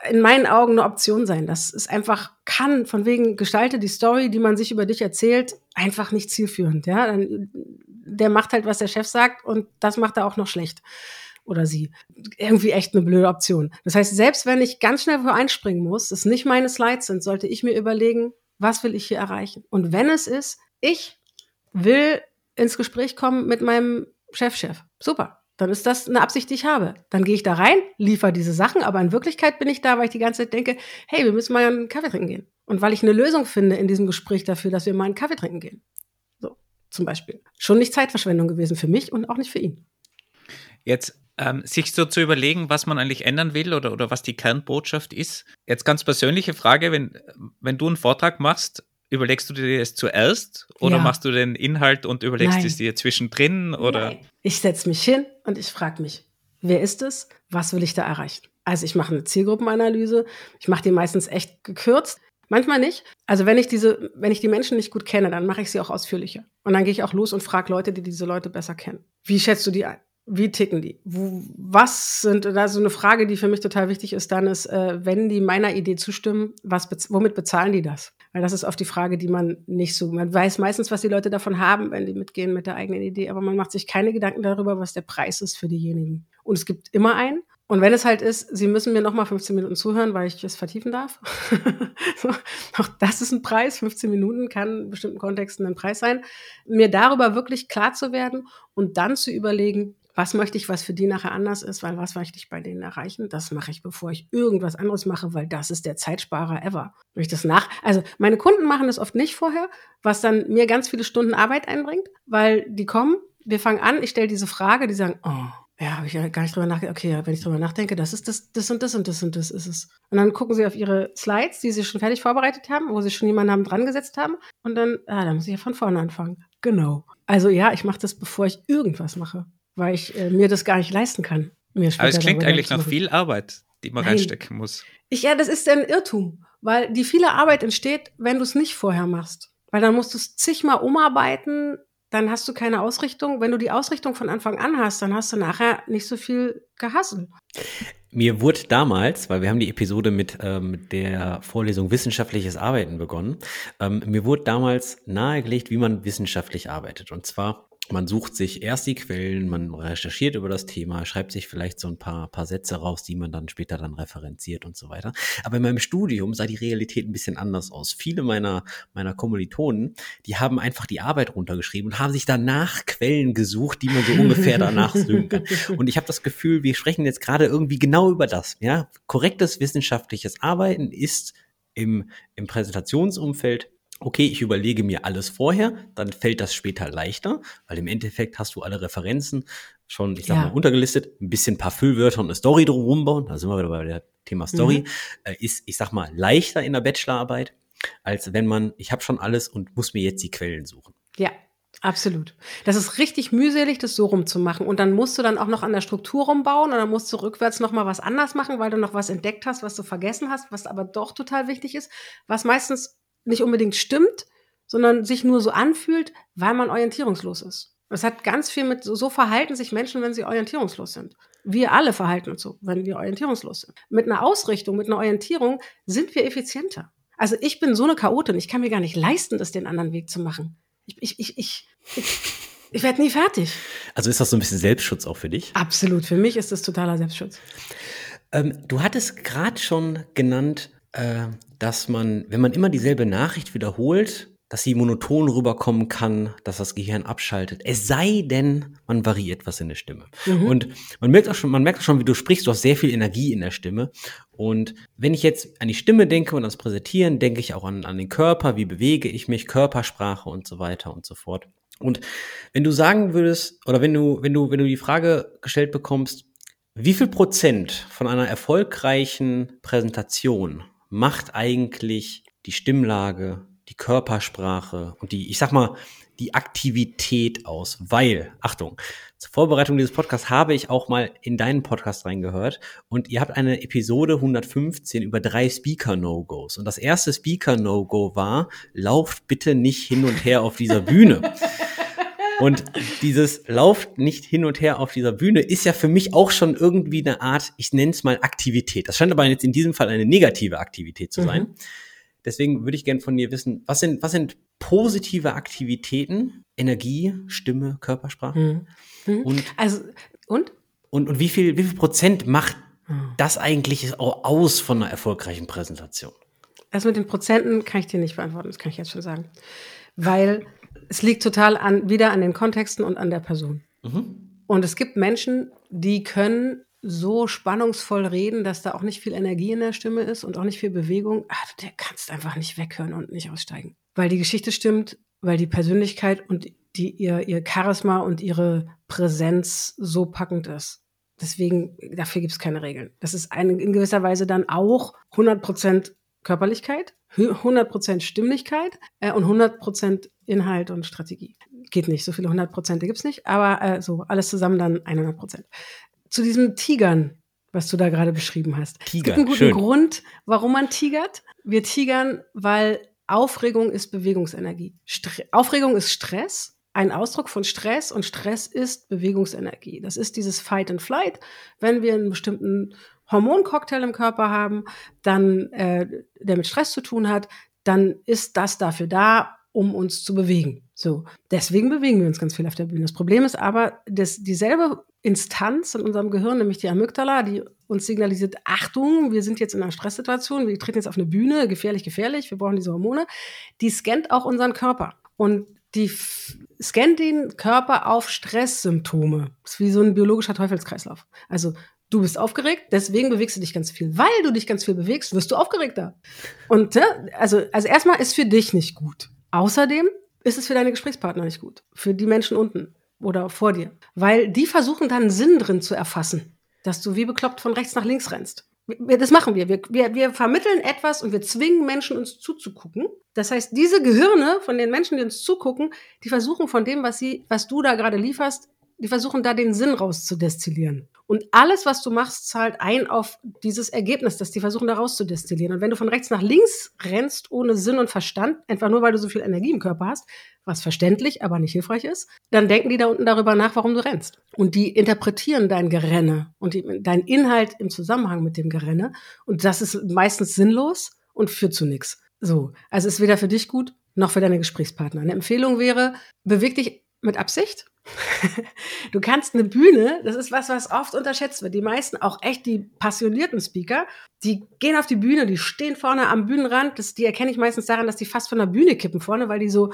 in meinen Augen eine Option sein. Das ist einfach, kann von wegen gestalte die Story, die man sich über dich erzählt, einfach nicht zielführend. Ja, Dann, der macht halt, was der Chef sagt und das macht er auch noch schlecht oder sie. Irgendwie echt eine blöde Option. Das heißt, selbst wenn ich ganz schnell wo einspringen muss, das nicht meine Slides sind, sollte ich mir überlegen, was will ich hier erreichen? Und wenn es ist, ich will ins Gespräch kommen mit meinem Chefchef. -Chef. Super. Dann ist das eine Absicht, die ich habe. Dann gehe ich da rein, liefere diese Sachen, aber in Wirklichkeit bin ich da, weil ich die ganze Zeit denke, hey, wir müssen mal einen Kaffee trinken gehen. Und weil ich eine Lösung finde in diesem Gespräch dafür, dass wir mal einen Kaffee trinken gehen. So, zum Beispiel. Schon nicht Zeitverschwendung gewesen für mich und auch nicht für ihn. Jetzt ähm, sich so zu überlegen, was man eigentlich ändern will oder, oder was die Kernbotschaft ist. Jetzt ganz persönliche Frage, wenn, wenn du einen Vortrag machst, überlegst du dir das zuerst oder ja. machst du den Inhalt und überlegst Nein. es dir zwischendrin? Oder? Nein. Ich setze mich hin und ich frage mich, wer ist es? Was will ich da erreichen? Also ich mache eine Zielgruppenanalyse. Ich mache die meistens echt gekürzt. Manchmal nicht. Also wenn ich diese, wenn ich die Menschen nicht gut kenne, dann mache ich sie auch ausführlicher. Und dann gehe ich auch los und frage Leute, die diese Leute besser kennen. Wie schätzt du die ein? Wie ticken die? Wo, was sind, da so eine Frage, die für mich total wichtig ist, dann ist, äh, wenn die meiner Idee zustimmen, was, womit bezahlen die das? Weil das ist oft die Frage, die man nicht so, man weiß meistens, was die Leute davon haben, wenn die mitgehen mit der eigenen Idee, aber man macht sich keine Gedanken darüber, was der Preis ist für diejenigen. Und es gibt immer einen. Und wenn es halt ist, sie müssen mir nochmal 15 Minuten zuhören, weil ich es vertiefen darf. so, auch das ist ein Preis. 15 Minuten kann in bestimmten Kontexten ein Preis sein. Mir darüber wirklich klar zu werden und dann zu überlegen, was möchte ich, was für die nachher anders ist, weil was möchte ich bei denen erreichen? Das mache ich, bevor ich irgendwas anderes mache, weil das ist der Zeitsparer ever. Wenn ich das nach, also meine Kunden machen das oft nicht vorher, was dann mir ganz viele Stunden Arbeit einbringt, weil die kommen, wir fangen an, ich stelle diese Frage, die sagen, oh, ja, habe ich ja gar nicht drüber nachgedacht. Okay, wenn ich drüber nachdenke, das ist das, das und das und das und das ist es. Und dann gucken sie auf ihre Slides, die sie schon fertig vorbereitet haben, wo sie schon jemanden haben dran gesetzt haben. Und dann, ah, da muss ich ja von vorne anfangen. Genau. Also ja, ich mache das, bevor ich irgendwas mache weil ich äh, mir das gar nicht leisten kann. Mir Aber es klingt eigentlich nach viel Arbeit, die man Nein. reinstecken muss. Ich, ja, das ist ein Irrtum, weil die viele Arbeit entsteht, wenn du es nicht vorher machst. Weil dann musst du es zigmal umarbeiten, dann hast du keine Ausrichtung. Wenn du die Ausrichtung von Anfang an hast, dann hast du nachher nicht so viel gehasselt. Mir wurde damals, weil wir haben die Episode mit ähm, der Vorlesung Wissenschaftliches Arbeiten begonnen, ähm, mir wurde damals nahegelegt, wie man wissenschaftlich arbeitet. Und zwar man sucht sich erst die Quellen, man recherchiert über das Thema, schreibt sich vielleicht so ein paar, paar Sätze raus, die man dann später dann referenziert und so weiter. Aber in meinem Studium sah die Realität ein bisschen anders aus. Viele meiner, meiner Kommilitonen, die haben einfach die Arbeit runtergeschrieben und haben sich danach Quellen gesucht, die man so ungefähr danach suchen kann. Und ich habe das Gefühl, wir sprechen jetzt gerade irgendwie genau über das. Ja, korrektes wissenschaftliches Arbeiten ist im, im Präsentationsumfeld okay, ich überlege mir alles vorher, dann fällt das später leichter, weil im Endeffekt hast du alle Referenzen schon, ich sag ja. mal, untergelistet, ein bisschen ein paar Füllwörter und eine Story drumherum bauen, da sind wir wieder bei der Thema Story, mhm. äh, ist, ich sag mal, leichter in der Bachelorarbeit, als wenn man, ich habe schon alles und muss mir jetzt die Quellen suchen. Ja, Absolut. Das ist richtig mühselig, das so rumzumachen. Und dann musst du dann auch noch an der Struktur rumbauen und dann musst du rückwärts noch mal was anders machen, weil du noch was entdeckt hast, was du vergessen hast, was aber doch total wichtig ist, was meistens nicht unbedingt stimmt, sondern sich nur so anfühlt, weil man orientierungslos ist. Das hat ganz viel mit, so verhalten sich Menschen, wenn sie orientierungslos sind. Wir alle verhalten uns so, wenn wir orientierungslos sind. Mit einer Ausrichtung, mit einer Orientierung sind wir effizienter. Also ich bin so eine Chaotin, ich kann mir gar nicht leisten, das den anderen Weg zu machen. Ich, ich, ich, ich, ich, ich werde nie fertig. Also ist das so ein bisschen Selbstschutz auch für dich? Absolut, für mich ist das totaler Selbstschutz. Ähm, du hattest gerade schon genannt, äh, dass man, wenn man immer dieselbe Nachricht wiederholt, dass sie monoton rüberkommen kann, dass das Gehirn abschaltet. Es sei denn, man variiert was in der Stimme. Mhm. Und man merkt auch schon, man merkt auch schon, wie du sprichst, du hast sehr viel Energie in der Stimme. Und wenn ich jetzt an die Stimme denke und ans Präsentieren, denke ich auch an, an den Körper, wie bewege ich mich, Körpersprache und so weiter und so fort. Und wenn du sagen würdest, oder wenn du, wenn du, wenn du die Frage gestellt bekommst, wie viel Prozent von einer erfolgreichen Präsentation macht eigentlich die Stimmlage, die Körpersprache und die, ich sag mal, die Aktivität aus, weil, Achtung, zur Vorbereitung dieses Podcasts habe ich auch mal in deinen Podcast reingehört und ihr habt eine Episode 115 über drei Speaker-No-Gos. Und das erste Speaker-No-Go war, lauft bitte nicht hin und her auf dieser Bühne. Und dieses lauft nicht hin und her auf dieser Bühne ist ja für mich auch schon irgendwie eine Art, ich nenne es mal Aktivität. Das scheint aber jetzt in diesem Fall eine negative Aktivität zu sein. Mhm. Deswegen würde ich gerne von dir wissen, was sind, was sind positive Aktivitäten? Energie, Stimme, Körpersprache? Mhm. Mhm. Und, also, und? Und, und wie viel, wie viel Prozent macht mhm. das eigentlich auch aus von einer erfolgreichen Präsentation? Also mit den Prozenten kann ich dir nicht beantworten, das kann ich jetzt schon sagen. Weil es liegt total an, wieder an den Kontexten und an der Person. Mhm. Und es gibt Menschen, die können so spannungsvoll reden, dass da auch nicht viel Energie in der Stimme ist und auch nicht viel Bewegung. Ach, der kannst einfach nicht weghören und nicht aussteigen. Weil die Geschichte stimmt, weil die Persönlichkeit und die, ihr, ihr Charisma und ihre Präsenz so packend ist. Deswegen, dafür gibt es keine Regeln. Das ist eine, in gewisser Weise dann auch 100% Körperlichkeit, 100% Stimmlichkeit äh, und 100% Inhalt und Strategie. Geht nicht, so viele 100% gibt es nicht, aber äh, so alles zusammen dann 100%. Zu diesem Tigern, was du da gerade beschrieben hast. Tiger, es gibt einen guten schön. Grund, warum man tigert. Wir tigern, weil Aufregung ist Bewegungsenergie. Stre Aufregung ist Stress, ein Ausdruck von Stress und Stress ist Bewegungsenergie. Das ist dieses Fight and Flight. Wenn wir einen bestimmten Hormoncocktail im Körper haben, dann, äh, der mit Stress zu tun hat, dann ist das dafür da, um uns zu bewegen. So, deswegen bewegen wir uns ganz viel auf der Bühne. Das Problem ist aber, dass dieselbe Instanz in unserem Gehirn, nämlich die Amygdala, die uns signalisiert, Achtung, wir sind jetzt in einer Stresssituation, wir treten jetzt auf eine Bühne, gefährlich, gefährlich, wir brauchen diese Hormone, die scannt auch unseren Körper. Und die scannt den Körper auf Stresssymptome. Das ist wie so ein biologischer Teufelskreislauf. Also du bist aufgeregt, deswegen bewegst du dich ganz viel. Weil du dich ganz viel bewegst, wirst du aufgeregter. Und ne, also, also erstmal ist für dich nicht gut. Außerdem ist es für deine Gesprächspartner nicht gut. Für die Menschen unten oder vor dir. Weil die versuchen dann Sinn drin zu erfassen, dass du wie bekloppt von rechts nach links rennst. Das machen wir. Wir, wir. wir vermitteln etwas und wir zwingen Menschen, uns zuzugucken. Das heißt, diese Gehirne von den Menschen, die uns zugucken, die versuchen von dem, was, sie, was du da gerade lieferst, die versuchen da den Sinn rauszudestillieren. Und alles, was du machst, zahlt ein auf dieses Ergebnis, das die versuchen da rauszudestillieren. Und wenn du von rechts nach links rennst, ohne Sinn und Verstand, etwa nur weil du so viel Energie im Körper hast, was verständlich, aber nicht hilfreich ist, dann denken die da unten darüber nach, warum du rennst. Und die interpretieren dein Gerenne und die, dein Inhalt im Zusammenhang mit dem Gerenne. Und das ist meistens sinnlos und führt zu nichts. So, also ist weder für dich gut noch für deine Gesprächspartner. Eine Empfehlung wäre, beweg dich mit Absicht du kannst eine Bühne, das ist was, was oft unterschätzt wird. Die meisten, auch echt die passionierten Speaker, die gehen auf die Bühne, die stehen vorne am Bühnenrand. Das, die erkenne ich meistens daran, dass die fast von der Bühne kippen vorne, weil die so,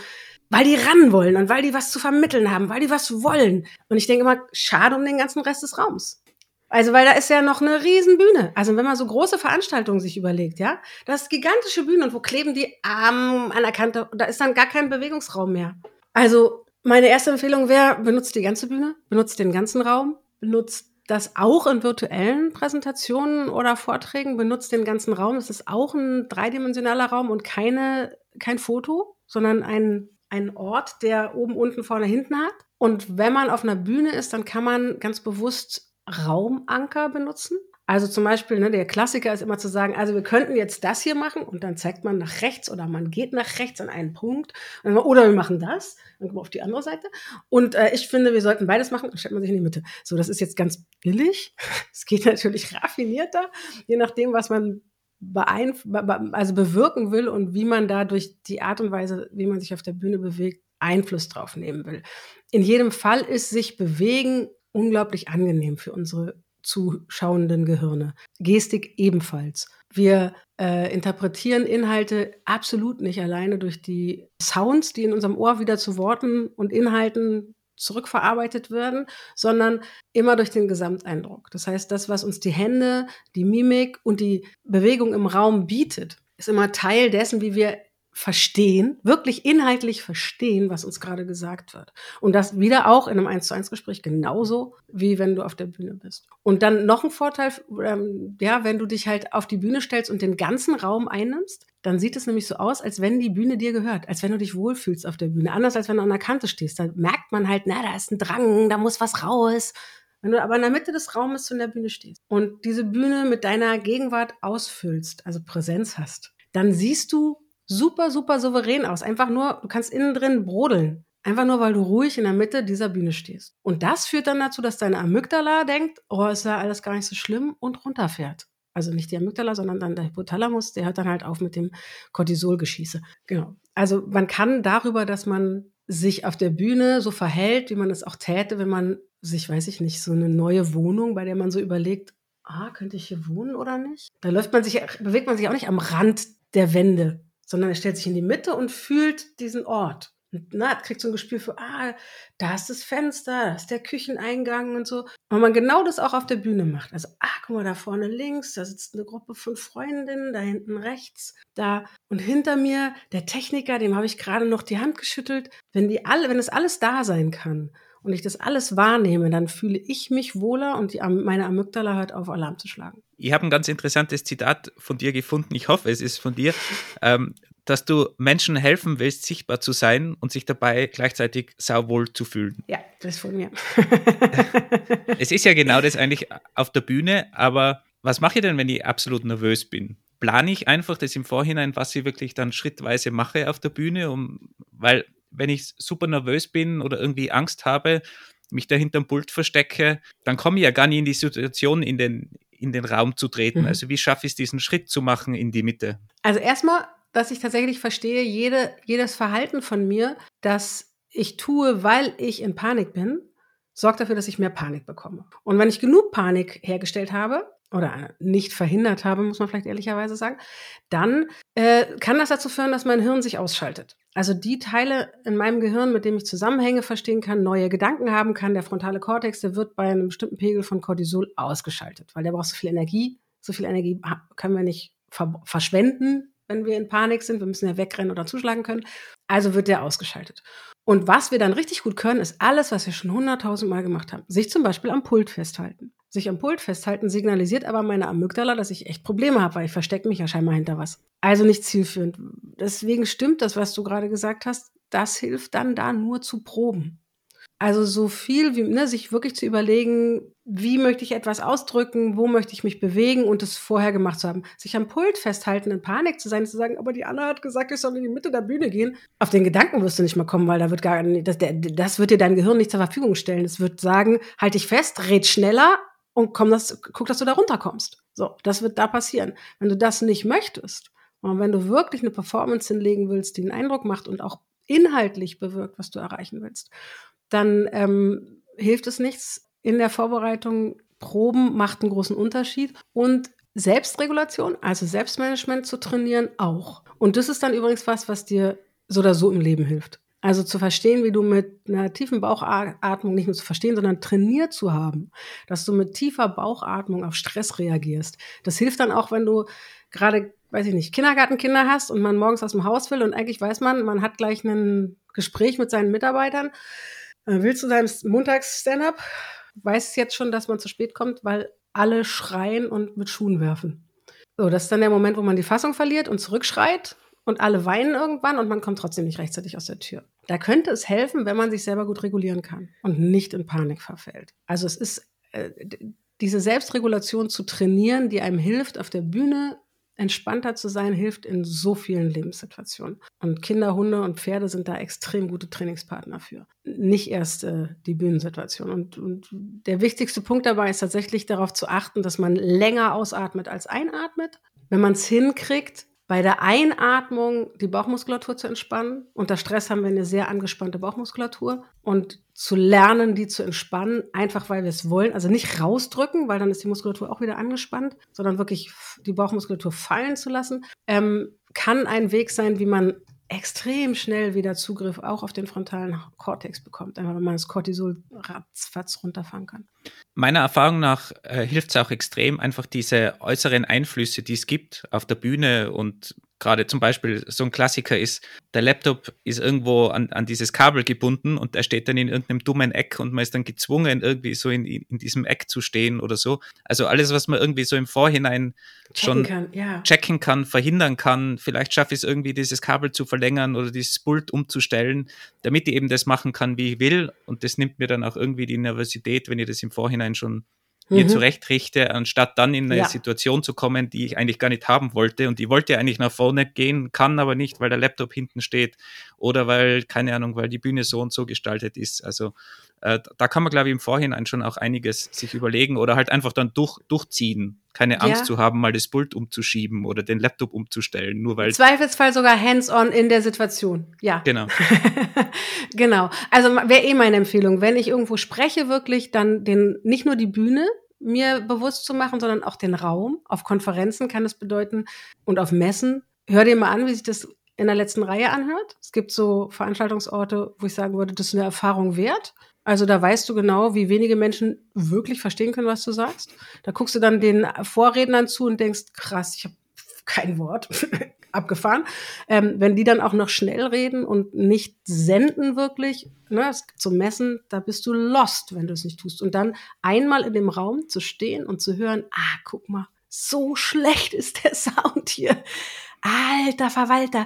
weil die ran wollen und weil die was zu vermitteln haben, weil die was wollen. Und ich denke immer, schade um den ganzen Rest des Raums. Also, weil da ist ja noch eine Riesenbühne. Also, wenn man so große Veranstaltungen sich überlegt, ja, das ist gigantische Bühne und wo kleben die Arme an der Kante? Und da ist dann gar kein Bewegungsraum mehr. Also, meine erste Empfehlung wäre, benutzt die ganze Bühne, benutzt den ganzen Raum, benutzt das auch in virtuellen Präsentationen oder Vorträgen, benutzt den ganzen Raum. Es ist auch ein dreidimensionaler Raum und keine, kein Foto, sondern ein, ein Ort, der oben, unten, vorne, hinten hat. Und wenn man auf einer Bühne ist, dann kann man ganz bewusst Raumanker benutzen. Also zum Beispiel, ne, der Klassiker ist immer zu sagen, also wir könnten jetzt das hier machen und dann zeigt man nach rechts oder man geht nach rechts an einen Punkt oder wir machen das, dann kommen wir auf die andere Seite. Und äh, ich finde, wir sollten beides machen, dann stellt man sich in die Mitte. So, das ist jetzt ganz billig. Es geht natürlich raffinierter, je nachdem, was man beeinf also bewirken will und wie man da durch die Art und Weise, wie man sich auf der Bühne bewegt, Einfluss drauf nehmen will. In jedem Fall ist sich bewegen unglaublich angenehm für unsere zuschauenden Gehirne. Gestik ebenfalls. Wir äh, interpretieren Inhalte absolut nicht alleine durch die Sounds, die in unserem Ohr wieder zu Worten und Inhalten zurückverarbeitet werden, sondern immer durch den Gesamteindruck. Das heißt, das, was uns die Hände, die Mimik und die Bewegung im Raum bietet, ist immer Teil dessen, wie wir verstehen, wirklich inhaltlich verstehen, was uns gerade gesagt wird. Und das wieder auch in einem 1 zu 1 Gespräch genauso, wie wenn du auf der Bühne bist. Und dann noch ein Vorteil, ähm, ja, wenn du dich halt auf die Bühne stellst und den ganzen Raum einnimmst, dann sieht es nämlich so aus, als wenn die Bühne dir gehört, als wenn du dich wohlfühlst auf der Bühne. Anders als wenn du an der Kante stehst. Da merkt man halt, na, da ist ein Drang, da muss was raus. Wenn du aber in der Mitte des Raumes zu der Bühne stehst und diese Bühne mit deiner Gegenwart ausfüllst, also Präsenz hast, dann siehst du super, super souverän aus. Einfach nur, du kannst innen drin brodeln. Einfach nur, weil du ruhig in der Mitte dieser Bühne stehst. Und das führt dann dazu, dass deine Amygdala denkt, oh, ist ja alles gar nicht so schlimm und runterfährt. Also nicht die Amygdala, sondern dann der Hypothalamus, der hört dann halt auf mit dem Cortisolgeschieße. Genau. Also man kann darüber, dass man sich auf der Bühne so verhält, wie man es auch täte, wenn man sich, weiß ich nicht, so eine neue Wohnung, bei der man so überlegt, ah, könnte ich hier wohnen oder nicht? Da läuft man sich, bewegt man sich auch nicht am Rand der Wände, sondern er stellt sich in die Mitte und fühlt diesen Ort. Und na, kriegt so ein Gespür für, ah, da ist das Fenster, da ist der Kücheneingang und so. Und man genau das auch auf der Bühne macht. Also, ah, guck mal, da vorne links, da sitzt eine Gruppe von Freundinnen, da hinten rechts, da und hinter mir der Techniker, dem habe ich gerade noch die Hand geschüttelt. Wenn die alle, wenn es alles da sein kann und ich das alles wahrnehme, dann fühle ich mich wohler und die, meine Amygdala hört auf, Alarm zu schlagen. Ich habe ein ganz interessantes Zitat von dir gefunden. Ich hoffe, es ist von dir. Ähm, dass du Menschen helfen willst, sichtbar zu sein und sich dabei gleichzeitig sauwohl zu fühlen. Ja, das ist von mir. es ist ja genau das eigentlich auf der Bühne, aber was mache ich denn, wenn ich absolut nervös bin? Plane ich einfach das im Vorhinein, was ich wirklich dann schrittweise mache auf der Bühne, um, weil wenn ich super nervös bin oder irgendwie Angst habe, mich da hinterm Pult verstecke, dann komme ich ja gar nicht in die Situation, in den, in den Raum zu treten. Mhm. Also wie schaffe ich es, diesen Schritt zu machen in die Mitte? Also erstmal, dass ich tatsächlich verstehe, jede, jedes Verhalten von mir, das ich tue, weil ich in Panik bin, sorgt dafür, dass ich mehr Panik bekomme. Und wenn ich genug Panik hergestellt habe, oder nicht verhindert habe, muss man vielleicht ehrlicherweise sagen, dann äh, kann das dazu führen, dass mein Hirn sich ausschaltet. Also die Teile in meinem Gehirn, mit denen ich Zusammenhänge verstehen kann, neue Gedanken haben kann, der frontale Kortex, der wird bei einem bestimmten Pegel von Cortisol ausgeschaltet, weil der braucht so viel Energie. So viel Energie können wir nicht ver verschwenden, wenn wir in Panik sind. Wir müssen ja wegrennen oder zuschlagen können. Also wird der ausgeschaltet. Und was wir dann richtig gut können, ist alles, was wir schon hunderttausend gemacht haben. Sich zum Beispiel am Pult festhalten sich am Pult festhalten, signalisiert aber meine Amygdala, dass ich echt Probleme habe, weil ich verstecke mich ja scheinbar hinter was. Also nicht zielführend. Deswegen stimmt das, was du gerade gesagt hast. Das hilft dann da nur zu proben. Also so viel wie ne, sich wirklich zu überlegen, wie möchte ich etwas ausdrücken, wo möchte ich mich bewegen und es vorher gemacht zu haben. Sich am Pult festhalten, in Panik zu sein, zu sagen, aber die Anna hat gesagt, ich soll in die Mitte der Bühne gehen. Auf den Gedanken wirst du nicht mal kommen, weil da wird gar das, das wird dir dein Gehirn nicht zur Verfügung stellen. Es wird sagen, halt dich fest, red schneller, und komm, das, guck, dass du da runterkommst. So, das wird da passieren. Wenn du das nicht möchtest und wenn du wirklich eine Performance hinlegen willst, die einen Eindruck macht und auch inhaltlich bewirkt, was du erreichen willst, dann ähm, hilft es nichts. In der Vorbereitung Proben macht einen großen Unterschied und Selbstregulation, also Selbstmanagement zu trainieren, auch. Und das ist dann übrigens was, was dir so oder so im Leben hilft. Also zu verstehen, wie du mit einer tiefen Bauchatmung nicht nur zu verstehen, sondern trainiert zu haben, dass du mit tiefer Bauchatmung auf Stress reagierst. Das hilft dann auch, wenn du gerade, weiß ich nicht, Kindergartenkinder hast und man morgens aus dem Haus will und eigentlich weiß man, man hat gleich ein Gespräch mit seinen Mitarbeitern. Äh, willst du deinem Montags-Stand-up? Weiß jetzt schon, dass man zu spät kommt, weil alle schreien und mit Schuhen werfen. So, das ist dann der Moment, wo man die Fassung verliert und zurückschreit und alle weinen irgendwann und man kommt trotzdem nicht rechtzeitig aus der Tür. Da könnte es helfen, wenn man sich selber gut regulieren kann und nicht in Panik verfällt. Also es ist äh, diese Selbstregulation zu trainieren, die einem hilft, auf der Bühne entspannter zu sein, hilft in so vielen Lebenssituationen. Und Kinder, Hunde und Pferde sind da extrem gute Trainingspartner für. Nicht erst äh, die Bühnensituation. Und, und der wichtigste Punkt dabei ist tatsächlich darauf zu achten, dass man länger ausatmet als einatmet. Wenn man es hinkriegt, bei der Einatmung die Bauchmuskulatur zu entspannen. Unter Stress haben wir eine sehr angespannte Bauchmuskulatur. Und zu lernen, die zu entspannen, einfach weil wir es wollen. Also nicht rausdrücken, weil dann ist die Muskulatur auch wieder angespannt, sondern wirklich die Bauchmuskulatur fallen zu lassen, ähm, kann ein Weg sein, wie man extrem schnell wieder Zugriff auch auf den frontalen Kortex bekommt, einfach wenn man das Cortisol ratzfatz runterfahren kann. Meiner Erfahrung nach äh, hilft es auch extrem, einfach diese äußeren Einflüsse, die es gibt auf der Bühne und gerade zum Beispiel so ein Klassiker ist, der Laptop ist irgendwo an, an dieses Kabel gebunden und der steht dann in irgendeinem dummen Eck und man ist dann gezwungen, irgendwie so in, in diesem Eck zu stehen oder so. Also alles, was man irgendwie so im Vorhinein checken schon kann, ja. checken kann, verhindern kann. Vielleicht schaffe ich es irgendwie, dieses Kabel zu verlängern oder dieses Pult umzustellen, damit ich eben das machen kann, wie ich will. Und das nimmt mir dann auch irgendwie die Nervosität, wenn ich das im Vorhinein schon mir mhm. zurechtrichte, anstatt dann in eine ja. Situation zu kommen, die ich eigentlich gar nicht haben wollte. Und die wollte eigentlich nach vorne gehen, kann aber nicht, weil der Laptop hinten steht oder weil, keine Ahnung, weil die Bühne so und so gestaltet ist. Also äh, da kann man, glaube ich, im Vorhinein schon auch einiges sich überlegen oder halt einfach dann durch, durchziehen. Keine Angst ja. zu haben, mal das Pult umzuschieben oder den Laptop umzustellen, nur weil. Zweifelsfall sogar hands-on in der Situation. Ja. Genau. genau. Also wäre eh meine Empfehlung, wenn ich irgendwo spreche, wirklich dann den, nicht nur die Bühne, mir bewusst zu machen, sondern auch den Raum. Auf Konferenzen kann es bedeuten und auf Messen. Hör dir mal an, wie sich das in der letzten Reihe anhört. Es gibt so Veranstaltungsorte, wo ich sagen würde, das ist eine Erfahrung wert. Also da weißt du genau, wie wenige Menschen wirklich verstehen können, was du sagst. Da guckst du dann den Vorrednern zu und denkst, krass, ich habe kein Wort abgefahren. Ähm, wenn die dann auch noch schnell reden und nicht senden wirklich, ne, so Messen, da bist du lost, wenn du es nicht tust. Und dann einmal in dem Raum zu stehen und zu hören, ah, guck mal, so schlecht ist der Sound hier. Alter Verwalter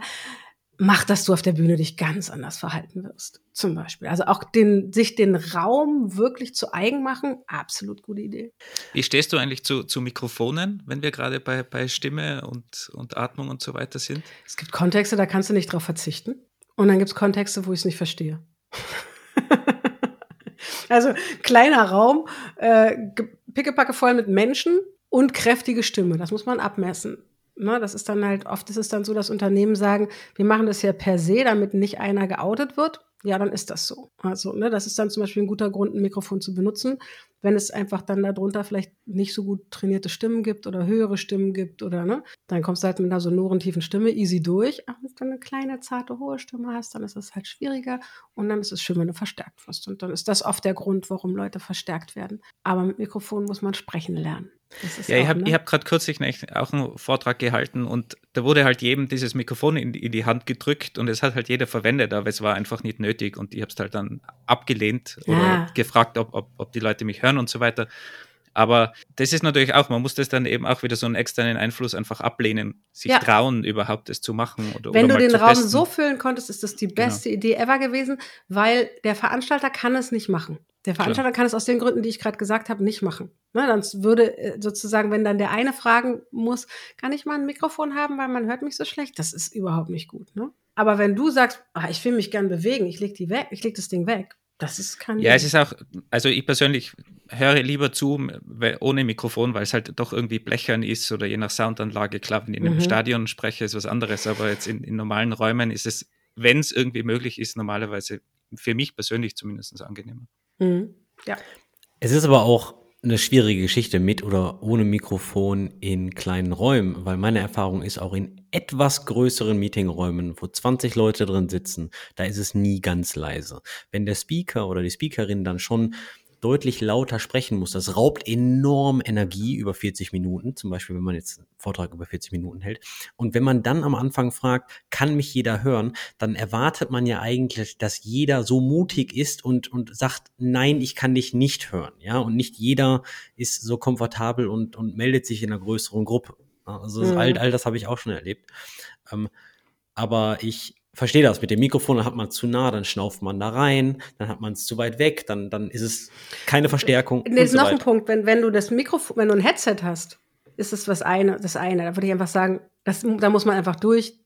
macht, dass du auf der Bühne dich ganz anders verhalten wirst. Zum Beispiel. Also auch den, sich den Raum wirklich zu eigen machen, absolut gute Idee. Wie stehst du eigentlich zu, zu Mikrofonen, wenn wir gerade bei, bei Stimme und, und Atmung und so weiter sind? Es gibt Kontexte, da kannst du nicht drauf verzichten. Und dann gibt es Kontexte, wo ich es nicht verstehe. also kleiner Raum, äh, pickepacke voll mit Menschen und kräftige Stimme. Das muss man abmessen. Ne, das ist dann halt, oft ist es dann so, dass Unternehmen sagen, wir machen das ja per se, damit nicht einer geoutet wird. Ja, dann ist das so. Also, ne, das ist dann zum Beispiel ein guter Grund, ein Mikrofon zu benutzen. Wenn es einfach dann darunter vielleicht nicht so gut trainierte Stimmen gibt oder höhere Stimmen gibt oder ne, dann kommst du halt mit einer sonoren tiefen Stimme easy durch. Aber wenn du eine kleine, zarte, hohe Stimme hast, dann ist es halt schwieriger und dann ist es schön, wenn du verstärkt wirst. Und dann ist das oft der Grund, warum Leute verstärkt werden. Aber mit Mikrofon muss man sprechen lernen ja, ich habe ne? hab gerade kürzlich auch einen Vortrag gehalten und da wurde halt jedem dieses Mikrofon in, in, die Hand gedrückt und es hat halt jeder verwendet, aber es war einfach nicht nötig und ich habe es halt dann abgelehnt ja. oder gefragt, ob, ob, ob die Leute mich hören und so weiter. Aber das ist natürlich auch, man muss das dann eben auch wieder so einen externen Einfluss einfach ablehnen, sich ja. trauen, überhaupt das zu machen. Oder, Wenn oder du den Raum testen. so füllen konntest, ist das die genau. beste genau. Idee ever gewesen, weil der Veranstalter kann es nicht machen. Der Veranstalter Klar. kann es aus den Gründen, die ich gerade gesagt habe, nicht machen. Ne, dann würde äh, sozusagen, wenn dann der eine fragen muss, kann ich mal ein Mikrofon haben, weil man hört mich so schlecht, das ist überhaupt nicht gut. Ne? Aber wenn du sagst, ah, ich will mich gern bewegen, ich leg die weg, ich leg das Ding weg, das ist kein. Ja, es ist auch, also ich persönlich höre lieber zu ohne Mikrofon, weil es halt doch irgendwie blechern ist oder je nach Soundanlage. Klar, wenn ich in einem mhm. Stadion spreche, ist was anderes, aber jetzt in, in normalen Räumen ist es wenn es irgendwie möglich ist, normalerweise für mich persönlich zumindest angenehmer. Mhm. Ja. Es ist aber auch eine schwierige Geschichte mit oder ohne Mikrofon in kleinen Räumen, weil meine Erfahrung ist auch in etwas größeren Meetingräumen, wo 20 Leute drin sitzen, da ist es nie ganz leise. Wenn der Speaker oder die Speakerin dann schon deutlich lauter sprechen muss. Das raubt enorm Energie über 40 Minuten, zum Beispiel, wenn man jetzt einen Vortrag über 40 Minuten hält. Und wenn man dann am Anfang fragt, kann mich jeder hören, dann erwartet man ja eigentlich, dass jeder so mutig ist und, und sagt, nein, ich kann dich nicht hören. Ja, und nicht jeder ist so komfortabel und, und meldet sich in einer größeren Gruppe. Also mhm. all, all das habe ich auch schon erlebt. Ähm, aber ich verstehe das. Mit dem Mikrofon dann hat man zu nah, dann schnauft man da rein, dann hat man es zu weit weg, dann, dann ist es keine Verstärkung. Das ist so noch ein Punkt, wenn, wenn du das Mikrofon, wenn du ein Headset hast, ist es was eine, das eine. Da würde ich einfach sagen, das, da muss man einfach durch.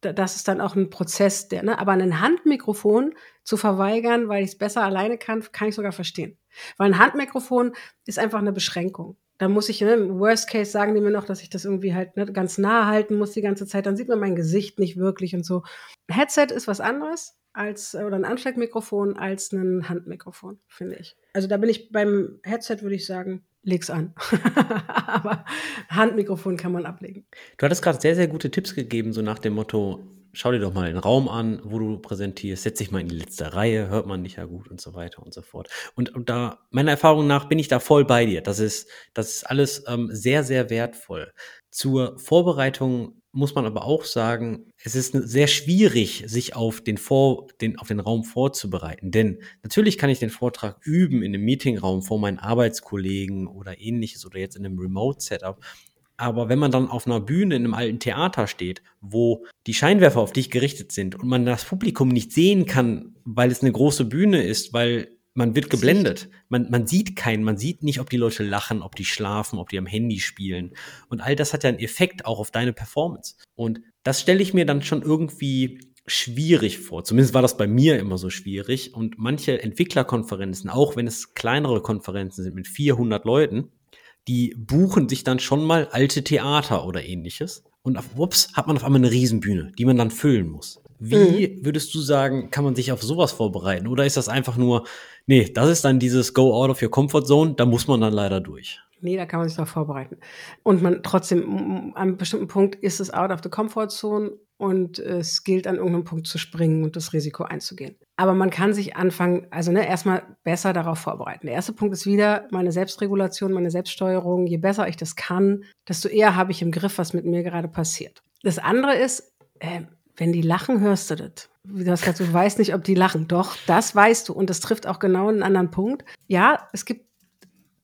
Das ist dann auch ein Prozess, der, ne? Aber ein Handmikrofon zu verweigern, weil ich es besser alleine kann, kann ich sogar verstehen. Weil ein Handmikrofon ist einfach eine Beschränkung da muss ich, ne, im Worst Case sagen die mir noch, dass ich das irgendwie halt ne, ganz nah halten muss die ganze Zeit. Dann sieht man mein Gesicht nicht wirklich und so. Headset ist was anderes als, oder ein Ansteckmikrofon als ein Handmikrofon, finde ich. Also da bin ich beim Headset, würde ich sagen, leg's an. Aber Handmikrofon kann man ablegen. Du hattest gerade sehr, sehr gute Tipps gegeben, so nach dem Motto, schau dir doch mal den Raum an, wo du präsentierst, setz dich mal in die letzte Reihe, hört man dich ja gut und so weiter und so fort. Und, und da, meiner Erfahrung nach, bin ich da voll bei dir. Das ist, das ist alles ähm, sehr, sehr wertvoll. Zur Vorbereitung muss man aber auch sagen, es ist sehr schwierig, sich auf den, Vor, den, auf den Raum vorzubereiten. Denn natürlich kann ich den Vortrag üben in einem Meetingraum vor meinen Arbeitskollegen oder ähnliches oder jetzt in einem Remote-Setup. Aber wenn man dann auf einer Bühne in einem alten Theater steht, wo die Scheinwerfer auf dich gerichtet sind und man das Publikum nicht sehen kann, weil es eine große Bühne ist, weil man wird geblendet. Man, man sieht keinen, man sieht nicht, ob die Leute lachen, ob die schlafen, ob die am Handy spielen. Und all das hat ja einen Effekt auch auf deine Performance. Und das stelle ich mir dann schon irgendwie schwierig vor. Zumindest war das bei mir immer so schwierig. Und manche Entwicklerkonferenzen, auch wenn es kleinere Konferenzen sind mit 400 Leuten, die buchen sich dann schon mal alte Theater oder ähnliches. Und auf, ups, hat man auf einmal eine Riesenbühne, die man dann füllen muss. Wie mhm. würdest du sagen, kann man sich auf sowas vorbereiten? Oder ist das einfach nur, nee, das ist dann dieses Go out of your comfort zone, da muss man dann leider durch? Nee, da kann man sich darauf vorbereiten. Und man trotzdem, an einem bestimmten Punkt ist es out of the comfort zone und es gilt an irgendeinem Punkt zu springen und das Risiko einzugehen. Aber man kann sich anfangen, also ne, erstmal besser darauf vorbereiten. Der erste Punkt ist wieder meine Selbstregulation, meine Selbststeuerung. Je besser ich das kann, desto eher habe ich im Griff, was mit mir gerade passiert. Das andere ist, äh, wenn die lachen, hörst du das. Du hast gesagt, du weißt nicht, ob die lachen. Doch, das weißt du. Und das trifft auch genau einen anderen Punkt. Ja, es gibt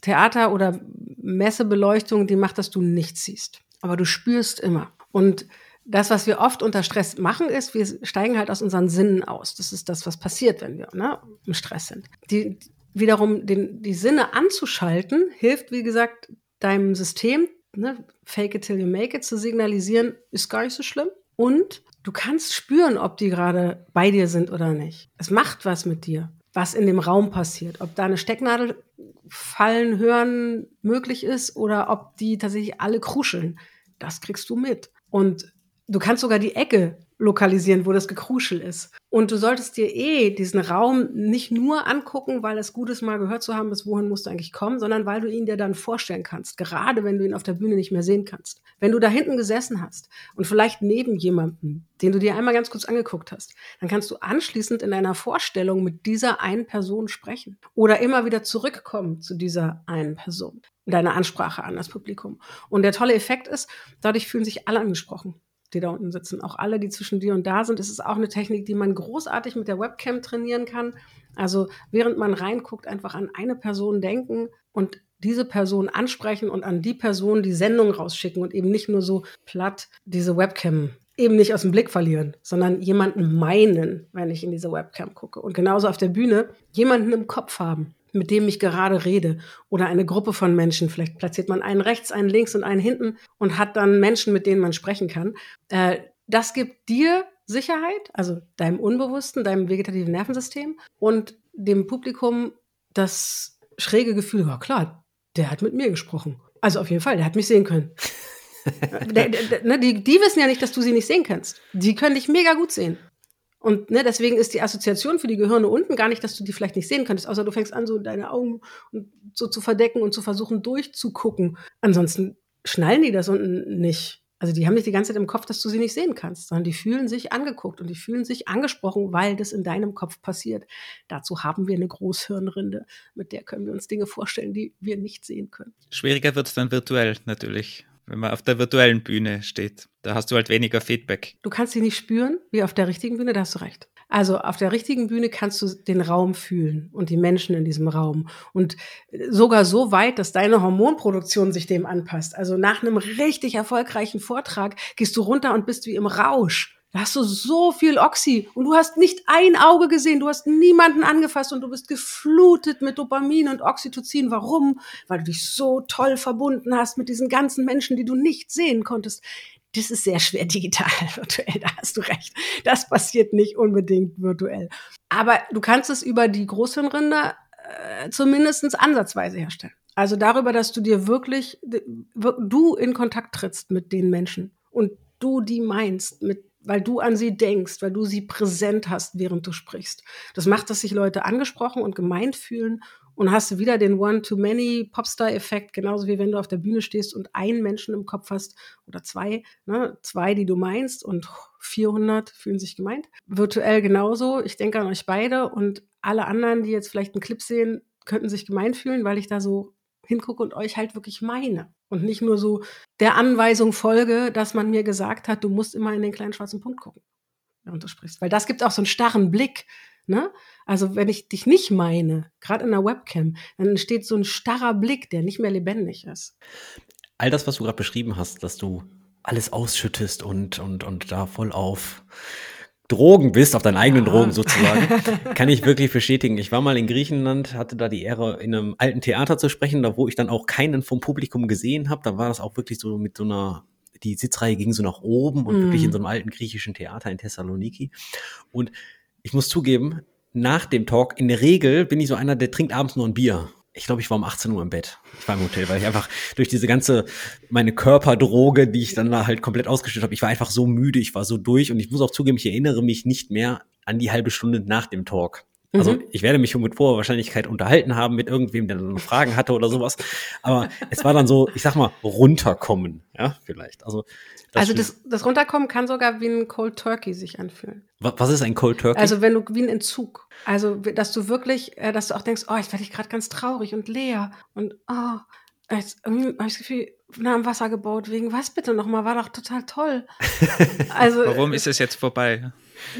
Theater- oder Messebeleuchtung, die macht, dass du nichts siehst. Aber du spürst immer. Und das, was wir oft unter Stress machen, ist, wir steigen halt aus unseren Sinnen aus. Das ist das, was passiert, wenn wir ne, im Stress sind. Die, wiederum den, die Sinne anzuschalten, hilft, wie gesagt, deinem System, ne, fake it till you make it, zu signalisieren, ist gar nicht so schlimm. Und du kannst spüren, ob die gerade bei dir sind oder nicht. Es macht was mit dir, was in dem Raum passiert. Ob da eine Stecknadel fallen, hören möglich ist oder ob die tatsächlich alle kruscheln. Das kriegst du mit. Und Du kannst sogar die Ecke lokalisieren, wo das Gekruschel ist. Und du solltest dir eh diesen Raum nicht nur angucken, weil es gut ist, mal gehört zu haben, bis wohin musst du eigentlich kommen, sondern weil du ihn dir dann vorstellen kannst, gerade wenn du ihn auf der Bühne nicht mehr sehen kannst. Wenn du da hinten gesessen hast und vielleicht neben jemandem, den du dir einmal ganz kurz angeguckt hast, dann kannst du anschließend in deiner Vorstellung mit dieser einen Person sprechen oder immer wieder zurückkommen zu dieser einen Person, deine Ansprache an das Publikum. Und der tolle Effekt ist, dadurch fühlen sich alle angesprochen die da unten sitzen. Auch alle, die zwischen dir und da sind. Es ist auch eine Technik, die man großartig mit der Webcam trainieren kann. Also während man reinguckt, einfach an eine Person denken und diese Person ansprechen und an die Person die Sendung rausschicken und eben nicht nur so platt diese Webcam eben nicht aus dem Blick verlieren, sondern jemanden meinen, wenn ich in diese Webcam gucke. Und genauso auf der Bühne jemanden im Kopf haben mit dem ich gerade rede oder eine Gruppe von Menschen. Vielleicht platziert man einen rechts, einen links und einen hinten und hat dann Menschen, mit denen man sprechen kann. Äh, das gibt dir Sicherheit, also deinem Unbewussten, deinem vegetativen Nervensystem und dem Publikum das schräge Gefühl, ja klar, der hat mit mir gesprochen. Also auf jeden Fall, der hat mich sehen können. der, ne, die, die wissen ja nicht, dass du sie nicht sehen kannst. Die können dich mega gut sehen. Und ne, deswegen ist die Assoziation für die Gehirne unten gar nicht, dass du die vielleicht nicht sehen könntest, außer du fängst an, so deine Augen so zu verdecken und zu versuchen durchzugucken. Ansonsten schnallen die das unten nicht. Also die haben nicht die ganze Zeit im Kopf, dass du sie nicht sehen kannst, sondern die fühlen sich angeguckt und die fühlen sich angesprochen, weil das in deinem Kopf passiert. Dazu haben wir eine Großhirnrinde, mit der können wir uns Dinge vorstellen, die wir nicht sehen können. Schwieriger wird es dann virtuell natürlich, wenn man auf der virtuellen Bühne steht. Da hast du halt weniger Feedback. Du kannst sie nicht spüren, wie auf der richtigen Bühne, da hast du recht. Also auf der richtigen Bühne kannst du den Raum fühlen und die Menschen in diesem Raum. Und sogar so weit, dass deine Hormonproduktion sich dem anpasst. Also nach einem richtig erfolgreichen Vortrag gehst du runter und bist wie im Rausch. Da hast du so viel Oxy und du hast nicht ein Auge gesehen, du hast niemanden angefasst und du bist geflutet mit Dopamin und Oxytocin. Warum? Weil du dich so toll verbunden hast mit diesen ganzen Menschen, die du nicht sehen konntest das ist sehr schwer digital, virtuell, da hast du recht. Das passiert nicht unbedingt virtuell. Aber du kannst es über die Großhirnrinde äh, zumindest ansatzweise herstellen. Also darüber, dass du dir wirklich, du in Kontakt trittst mit den Menschen und du die meinst, mit, weil du an sie denkst, weil du sie präsent hast, während du sprichst. Das macht, dass sich Leute angesprochen und gemeint fühlen und hast wieder den One-to-Many-Popstar-Effekt, genauso wie wenn du auf der Bühne stehst und einen Menschen im Kopf hast oder zwei, ne, zwei, die du meinst und 400 fühlen sich gemeint. Virtuell genauso. Ich denke an euch beide und alle anderen, die jetzt vielleicht einen Clip sehen, könnten sich gemeint fühlen, weil ich da so hingucke und euch halt wirklich meine. Und nicht nur so der Anweisung folge, dass man mir gesagt hat, du musst immer in den kleinen schwarzen Punkt gucken, während du sprichst. Weil das gibt auch so einen starren Blick. Ne? Also wenn ich dich nicht meine, gerade in der Webcam, dann entsteht so ein starrer Blick, der nicht mehr lebendig ist. All das, was du gerade beschrieben hast, dass du alles ausschüttest und, und, und da voll auf Drogen bist, auf deinen eigenen ja. Drogen sozusagen, kann ich wirklich bestätigen. Ich war mal in Griechenland, hatte da die Ehre, in einem alten Theater zu sprechen, da wo ich dann auch keinen vom Publikum gesehen habe. Da war das auch wirklich so mit so einer die Sitzreihe ging so nach oben und mm. wirklich in so einem alten griechischen Theater in Thessaloniki. Und ich muss zugeben, nach dem Talk, in der Regel bin ich so einer, der trinkt abends nur ein Bier. Ich glaube, ich war um 18 Uhr im Bett. Ich war im Hotel, weil ich einfach durch diese ganze, meine Körperdroge, die ich dann da halt komplett ausgestellt habe, ich war einfach so müde, ich war so durch und ich muss auch zugeben, ich erinnere mich nicht mehr an die halbe Stunde nach dem Talk. Also mhm. ich werde mich mit hoher Wahrscheinlichkeit unterhalten haben mit irgendwem, der dann Fragen hatte oder sowas. Aber es war dann so, ich sag mal, runterkommen, ja, vielleicht. Also das also das, das Runterkommen kann sogar wie ein Cold Turkey sich anfühlen. Was ist ein Cold Turkey? Also wenn du wie ein Entzug. Also dass du wirklich, äh, dass du auch denkst, oh, jetzt werde ich gerade ganz traurig und leer und oh, jetzt irgendwie habe ich das Gefühl, nah am Wasser gebaut. Wegen was bitte nochmal? War doch total toll. Also warum ist es jetzt vorbei?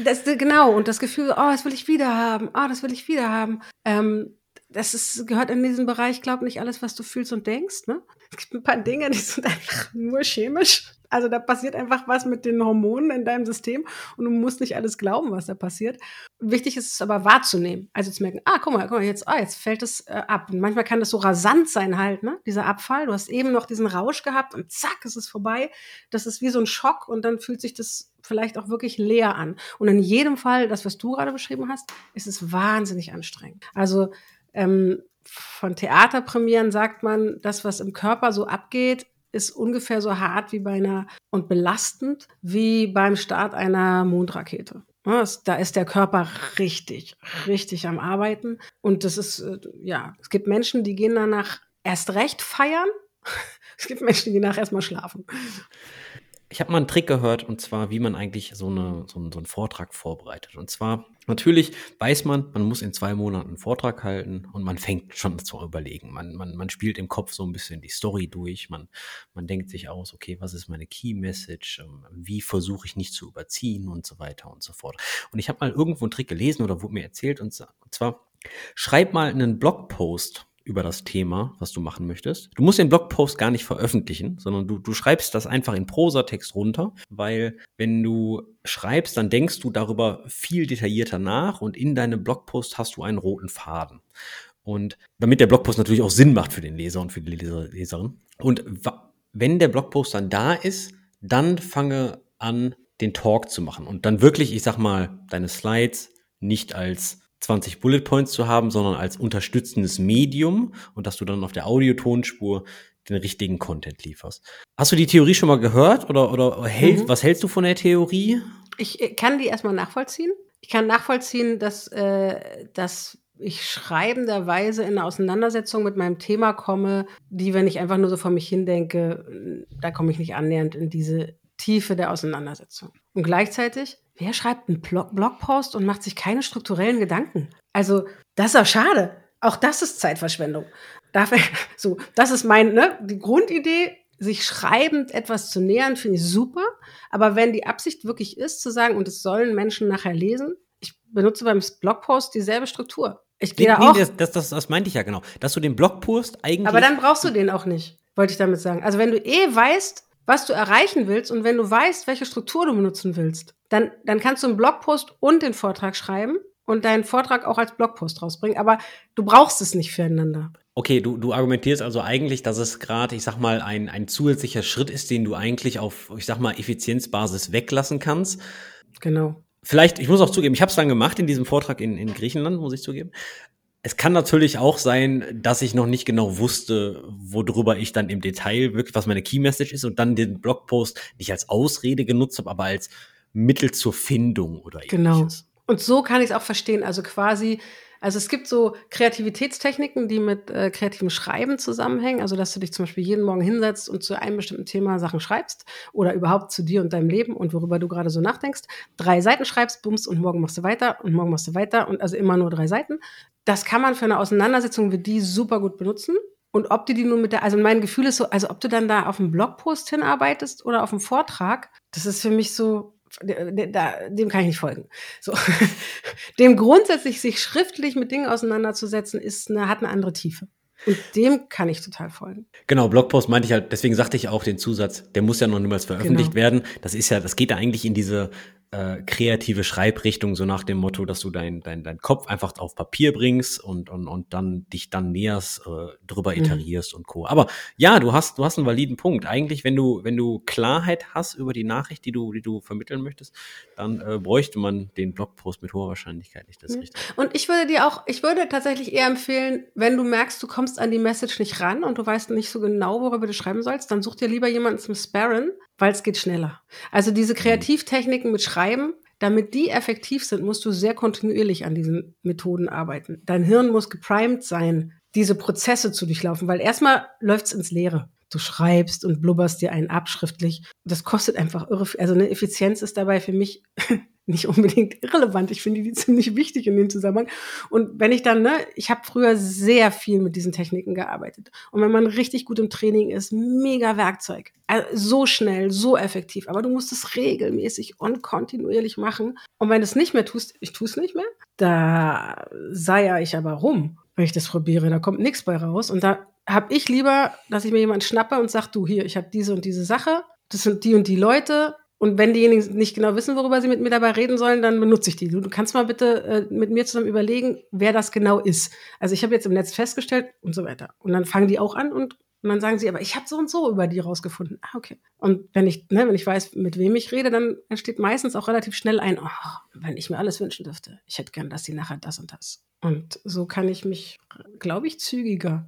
Das, genau und das Gefühl, oh, das will ich wieder haben. Oh, das will ich wieder haben. Ähm, das ist, gehört in diesen Bereich, glaub nicht alles, was du fühlst und denkst. Ne? Es gibt ein paar Dinge, die sind einfach nur chemisch. Also da passiert einfach was mit den Hormonen in deinem System und du musst nicht alles glauben, was da passiert. Wichtig ist es aber wahrzunehmen. Also zu merken, ah, guck mal, guck mal, jetzt, ah, jetzt fällt es äh, ab. Und manchmal kann das so rasant sein halt, ne? Dieser Abfall. Du hast eben noch diesen Rausch gehabt und zack, ist es vorbei. Das ist wie so ein Schock und dann fühlt sich das vielleicht auch wirklich leer an. Und in jedem Fall, das, was du gerade beschrieben hast, ist es wahnsinnig anstrengend. Also ähm, von Theaterpremieren sagt man, das, was im Körper so abgeht, ist ungefähr so hart wie bei einer und belastend wie beim Start einer Mondrakete. Da ist der Körper richtig, richtig am Arbeiten. Und das ist, äh, ja, es gibt Menschen, die gehen danach erst recht feiern. Es gibt Menschen, die nachher erstmal schlafen. Ich habe mal einen Trick gehört, und zwar, wie man eigentlich so, eine, so, einen, so einen Vortrag vorbereitet. Und zwar, natürlich weiß man, man muss in zwei Monaten einen Vortrag halten und man fängt schon zu überlegen. Man, man, man spielt im Kopf so ein bisschen die Story durch. Man, man denkt sich aus, okay, was ist meine Key Message? Ähm, wie versuche ich nicht zu überziehen und so weiter und so fort. Und ich habe mal irgendwo einen Trick gelesen oder wurde mir erzählt, und zwar, schreib mal einen Blogpost über das Thema, was du machen möchtest. Du musst den Blogpost gar nicht veröffentlichen, sondern du, du schreibst das einfach in Prosatext runter, weil wenn du schreibst, dann denkst du darüber viel detaillierter nach und in deinem Blogpost hast du einen roten Faden. Und damit der Blogpost natürlich auch Sinn macht für den Leser und für die Leser, Leserin. Und wenn der Blogpost dann da ist, dann fange an, den Talk zu machen und dann wirklich, ich sag mal, deine Slides nicht als 20 Bullet Points zu haben, sondern als unterstützendes Medium und dass du dann auf der Audiotonspur den richtigen Content lieferst. Hast du die Theorie schon mal gehört oder, oder hält, mhm. was hältst du von der Theorie? Ich äh, kann die erstmal nachvollziehen. ich kann nachvollziehen, dass, äh, dass ich schreibenderweise in eine Auseinandersetzung mit meinem Thema komme, die, wenn ich einfach nur so vor mich hindenke, da komme ich nicht annähernd in diese Tiefe der Auseinandersetzung. Und gleichzeitig, wer schreibt einen Blog Blogpost und macht sich keine strukturellen Gedanken? Also, das ist auch schade. Auch das ist Zeitverschwendung. Dafür, so, das ist mein, ne, die Grundidee, sich schreibend etwas zu nähern, finde ich super. Aber wenn die Absicht wirklich ist, zu sagen, und es sollen Menschen nachher lesen, ich benutze beim Blogpost dieselbe Struktur. Ich gehe da auch. Das, das, das, das meinte ich ja genau. Dass du den Blogpost eigentlich. Aber dann brauchst du den auch nicht, wollte ich damit sagen. Also wenn du eh weißt, was du erreichen willst und wenn du weißt, welche Struktur du benutzen willst, dann, dann kannst du einen Blogpost und den Vortrag schreiben und deinen Vortrag auch als Blogpost rausbringen. Aber du brauchst es nicht füreinander. Okay, du, du argumentierst also eigentlich, dass es gerade, ich sag mal, ein, ein zusätzlicher Schritt ist, den du eigentlich auf, ich sag mal, Effizienzbasis weglassen kannst. Genau vielleicht, ich muss auch zugeben, ich habe es dann gemacht in diesem Vortrag in, in Griechenland, muss ich zugeben. Es kann natürlich auch sein, dass ich noch nicht genau wusste, worüber ich dann im Detail wirklich, was meine Key Message ist und dann den Blogpost nicht als Ausrede genutzt habe, aber als Mittel zur Findung oder genau. ähnliches. Genau. Und so kann ich es auch verstehen. Also quasi also es gibt so Kreativitätstechniken, die mit äh, kreativem Schreiben zusammenhängen. Also dass du dich zum Beispiel jeden Morgen hinsetzt und zu einem bestimmten Thema Sachen schreibst oder überhaupt zu dir und deinem Leben und worüber du gerade so nachdenkst. Drei Seiten schreibst, bums und morgen machst du weiter und morgen machst du weiter und also immer nur drei Seiten. Das kann man für eine Auseinandersetzung wie die super gut benutzen. Und ob du die nur mit der, also mein Gefühl ist so, also ob du dann da auf einen Blogpost hinarbeitest oder auf einen Vortrag, das ist für mich so, dem kann ich nicht folgen. So. Dem grundsätzlich sich schriftlich mit Dingen auseinanderzusetzen, ist eine, hat eine andere Tiefe. Und dem kann ich total folgen. Genau, Blogpost meinte ich halt, deswegen sagte ich auch den Zusatz, der muss ja noch niemals veröffentlicht genau. werden. Das ist ja, das geht ja eigentlich in diese äh, kreative Schreibrichtung, so nach dem Motto, dass du dein, dein, dein Kopf einfach auf Papier bringst und, und, und dann dich dann näherst, äh, drüber mhm. iterierst und Co. Aber ja, du hast, du hast einen validen Punkt. Eigentlich, wenn du, wenn du Klarheit hast über die Nachricht, die du, die du vermitteln möchtest, dann äh, bräuchte man den Blogpost mit hoher Wahrscheinlichkeit nicht. Das mhm. richtig. Und ich würde dir auch, ich würde tatsächlich eher empfehlen, wenn du merkst, du kommst an die Message nicht ran und du weißt nicht so genau, worüber du schreiben sollst, dann such dir lieber jemanden zum Sparren, weil es geht schneller. Also diese mhm. Kreativtechniken mit Schreiben, damit die effektiv sind, musst du sehr kontinuierlich an diesen Methoden arbeiten. Dein Hirn muss geprimed sein, diese Prozesse zu durchlaufen, weil erstmal läuft's ins Leere. Du schreibst und blubberst dir einen abschriftlich. Das kostet einfach irre. Also eine Effizienz ist dabei für mich nicht unbedingt irrelevant. Ich finde die ziemlich wichtig in dem Zusammenhang. Und wenn ich dann, ne, ich habe früher sehr viel mit diesen Techniken gearbeitet. Und wenn man richtig gut im Training ist, mega Werkzeug. Also so schnell, so effektiv. Aber du musst es regelmäßig und kontinuierlich machen. Und wenn du es nicht mehr tust, ich tue es nicht mehr, da sei ich aber rum, wenn ich das probiere. Da kommt nichts bei raus. Und da habe ich lieber, dass ich mir jemanden schnappe und sage, du hier, ich habe diese und diese Sache. Das sind die und die Leute und wenn diejenigen nicht genau wissen, worüber sie mit mir dabei reden sollen, dann benutze ich die. Du, kannst mal bitte äh, mit mir zusammen überlegen, wer das genau ist. Also ich habe jetzt im Netz festgestellt und so weiter. Und dann fangen die auch an und, und dann sagen sie, aber ich habe so und so über die rausgefunden. Ah, okay. Und wenn ich, ne, wenn ich weiß, mit wem ich rede, dann entsteht meistens auch relativ schnell ein, oh, wenn ich mir alles wünschen dürfte. Ich hätte gern, dass sie nachher das und das. Und so kann ich mich, glaube ich, zügiger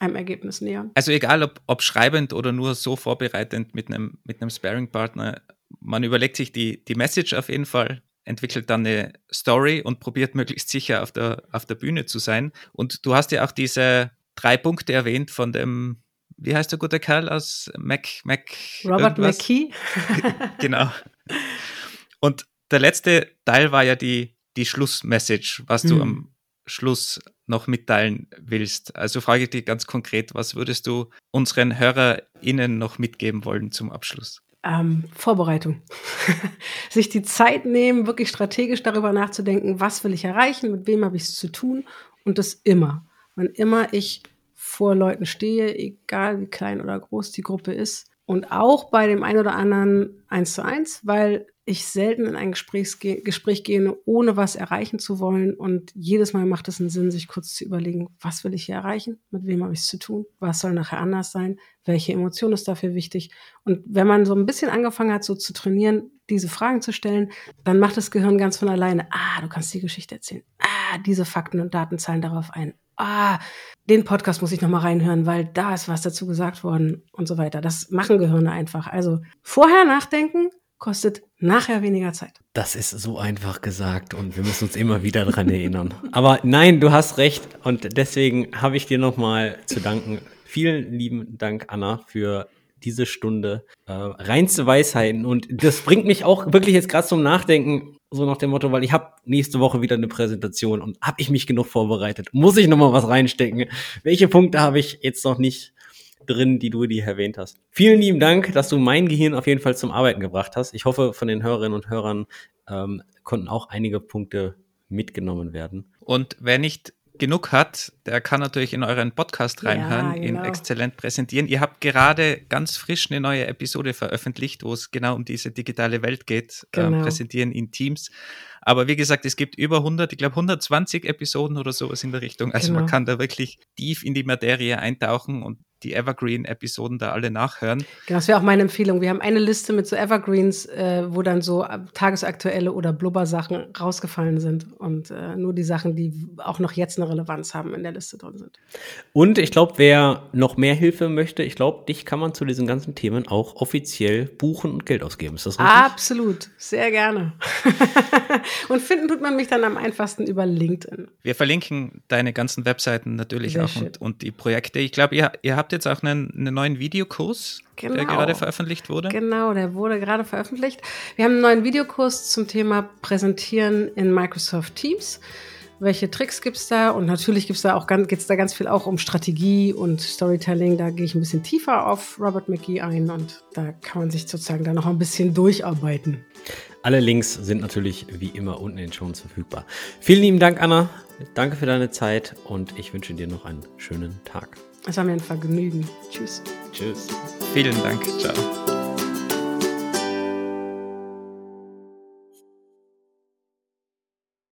einem Ergebnis nähern. Also egal ob, ob schreibend oder nur so vorbereitend mit einem, mit einem Sparing-Partner, man überlegt sich die, die Message auf jeden Fall, entwickelt dann eine Story und probiert möglichst sicher auf der, auf der Bühne zu sein. Und du hast ja auch diese drei Punkte erwähnt von dem, wie heißt der gute Kerl aus Mac, Mac Robert irgendwas? McKee. genau. Und der letzte Teil war ja die, die Schlussmessage, was hm. du am Schluss noch mitteilen willst. Also frage ich dich ganz konkret, was würdest du unseren HörerInnen noch mitgeben wollen zum Abschluss? Ähm, Vorbereitung. Sich die Zeit nehmen, wirklich strategisch darüber nachzudenken, was will ich erreichen, mit wem habe ich es zu tun und das immer. Wann immer ich vor Leuten stehe, egal wie klein oder groß die Gruppe ist, und auch bei dem einen oder anderen eins zu eins, weil ich selten in ein Gespräch, Gespräch gehe, ohne was erreichen zu wollen. Und jedes Mal macht es einen Sinn, sich kurz zu überlegen, was will ich hier erreichen? Mit wem habe ich es zu tun? Was soll nachher anders sein? Welche Emotion ist dafür wichtig? Und wenn man so ein bisschen angefangen hat, so zu trainieren, diese Fragen zu stellen, dann macht das Gehirn ganz von alleine, ah, du kannst die Geschichte erzählen. Ah, diese Fakten und Daten zahlen darauf ein. Ah, den Podcast muss ich noch mal reinhören, weil da ist was dazu gesagt worden und so weiter. Das machen Gehirne einfach. Also vorher nachdenken, kostet nachher weniger Zeit. Das ist so einfach gesagt und wir müssen uns immer wieder daran erinnern. Aber nein, du hast recht und deswegen habe ich dir nochmal zu danken. Vielen lieben Dank, Anna, für diese Stunde äh, reinste Weisheiten. Und das bringt mich auch wirklich jetzt gerade zum Nachdenken, so nach dem Motto, weil ich habe nächste Woche wieder eine Präsentation und habe ich mich genug vorbereitet? Muss ich nochmal was reinstecken? Welche Punkte habe ich jetzt noch nicht drin, die du dir erwähnt hast? Vielen lieben Dank, dass du mein Gehirn auf jeden Fall zum Arbeiten gebracht hast. Ich hoffe, von den Hörerinnen und Hörern ähm, konnten auch einige Punkte mitgenommen werden. Und wer nicht genug hat, der kann natürlich in euren Podcast reinhören, ja, genau. ihn exzellent präsentieren. Ihr habt gerade ganz frisch eine neue Episode veröffentlicht, wo es genau um diese digitale Welt geht, ähm, genau. äh, präsentieren in Teams. Aber wie gesagt, es gibt über 100, ich glaube 120 Episoden oder sowas in der Richtung. Also genau. man kann da wirklich tief in die Materie eintauchen und die Evergreen-Episoden da alle nachhören. Genau, das wäre auch meine Empfehlung. Wir haben eine Liste mit so Evergreens, äh, wo dann so tagesaktuelle oder Blubber-Sachen rausgefallen sind und äh, nur die Sachen, die auch noch jetzt eine Relevanz haben, in der Liste drin sind. Und ich glaube, wer noch mehr Hilfe möchte, ich glaube, dich kann man zu diesen ganzen Themen auch offiziell buchen und Geld ausgeben. Ist das richtig? Absolut, sehr gerne. und finden tut man mich dann am einfachsten über LinkedIn. Wir verlinken deine ganzen Webseiten natürlich sehr auch und, und, die Projekte. Ich glaube, ihr, ihr habt jetzt auch einen, einen neuen Videokurs, genau. der gerade veröffentlicht wurde. Genau, der wurde gerade veröffentlicht. Wir haben einen neuen Videokurs zum Thema Präsentieren in Microsoft Teams. Welche Tricks gibt es da? Und natürlich gibt's da auch ganz, geht's da ganz viel auch um Strategie und Storytelling. Da gehe ich ein bisschen tiefer auf Robert McGee ein und da kann man sich sozusagen da noch ein bisschen durcharbeiten. Alle Links sind natürlich wie immer unten in den Shows verfügbar. Vielen lieben Dank, Anna. Danke für deine Zeit und ich wünsche dir noch einen schönen Tag. Es war mir ein Vergnügen. Tschüss. Tschüss. Vielen Dank. Ciao.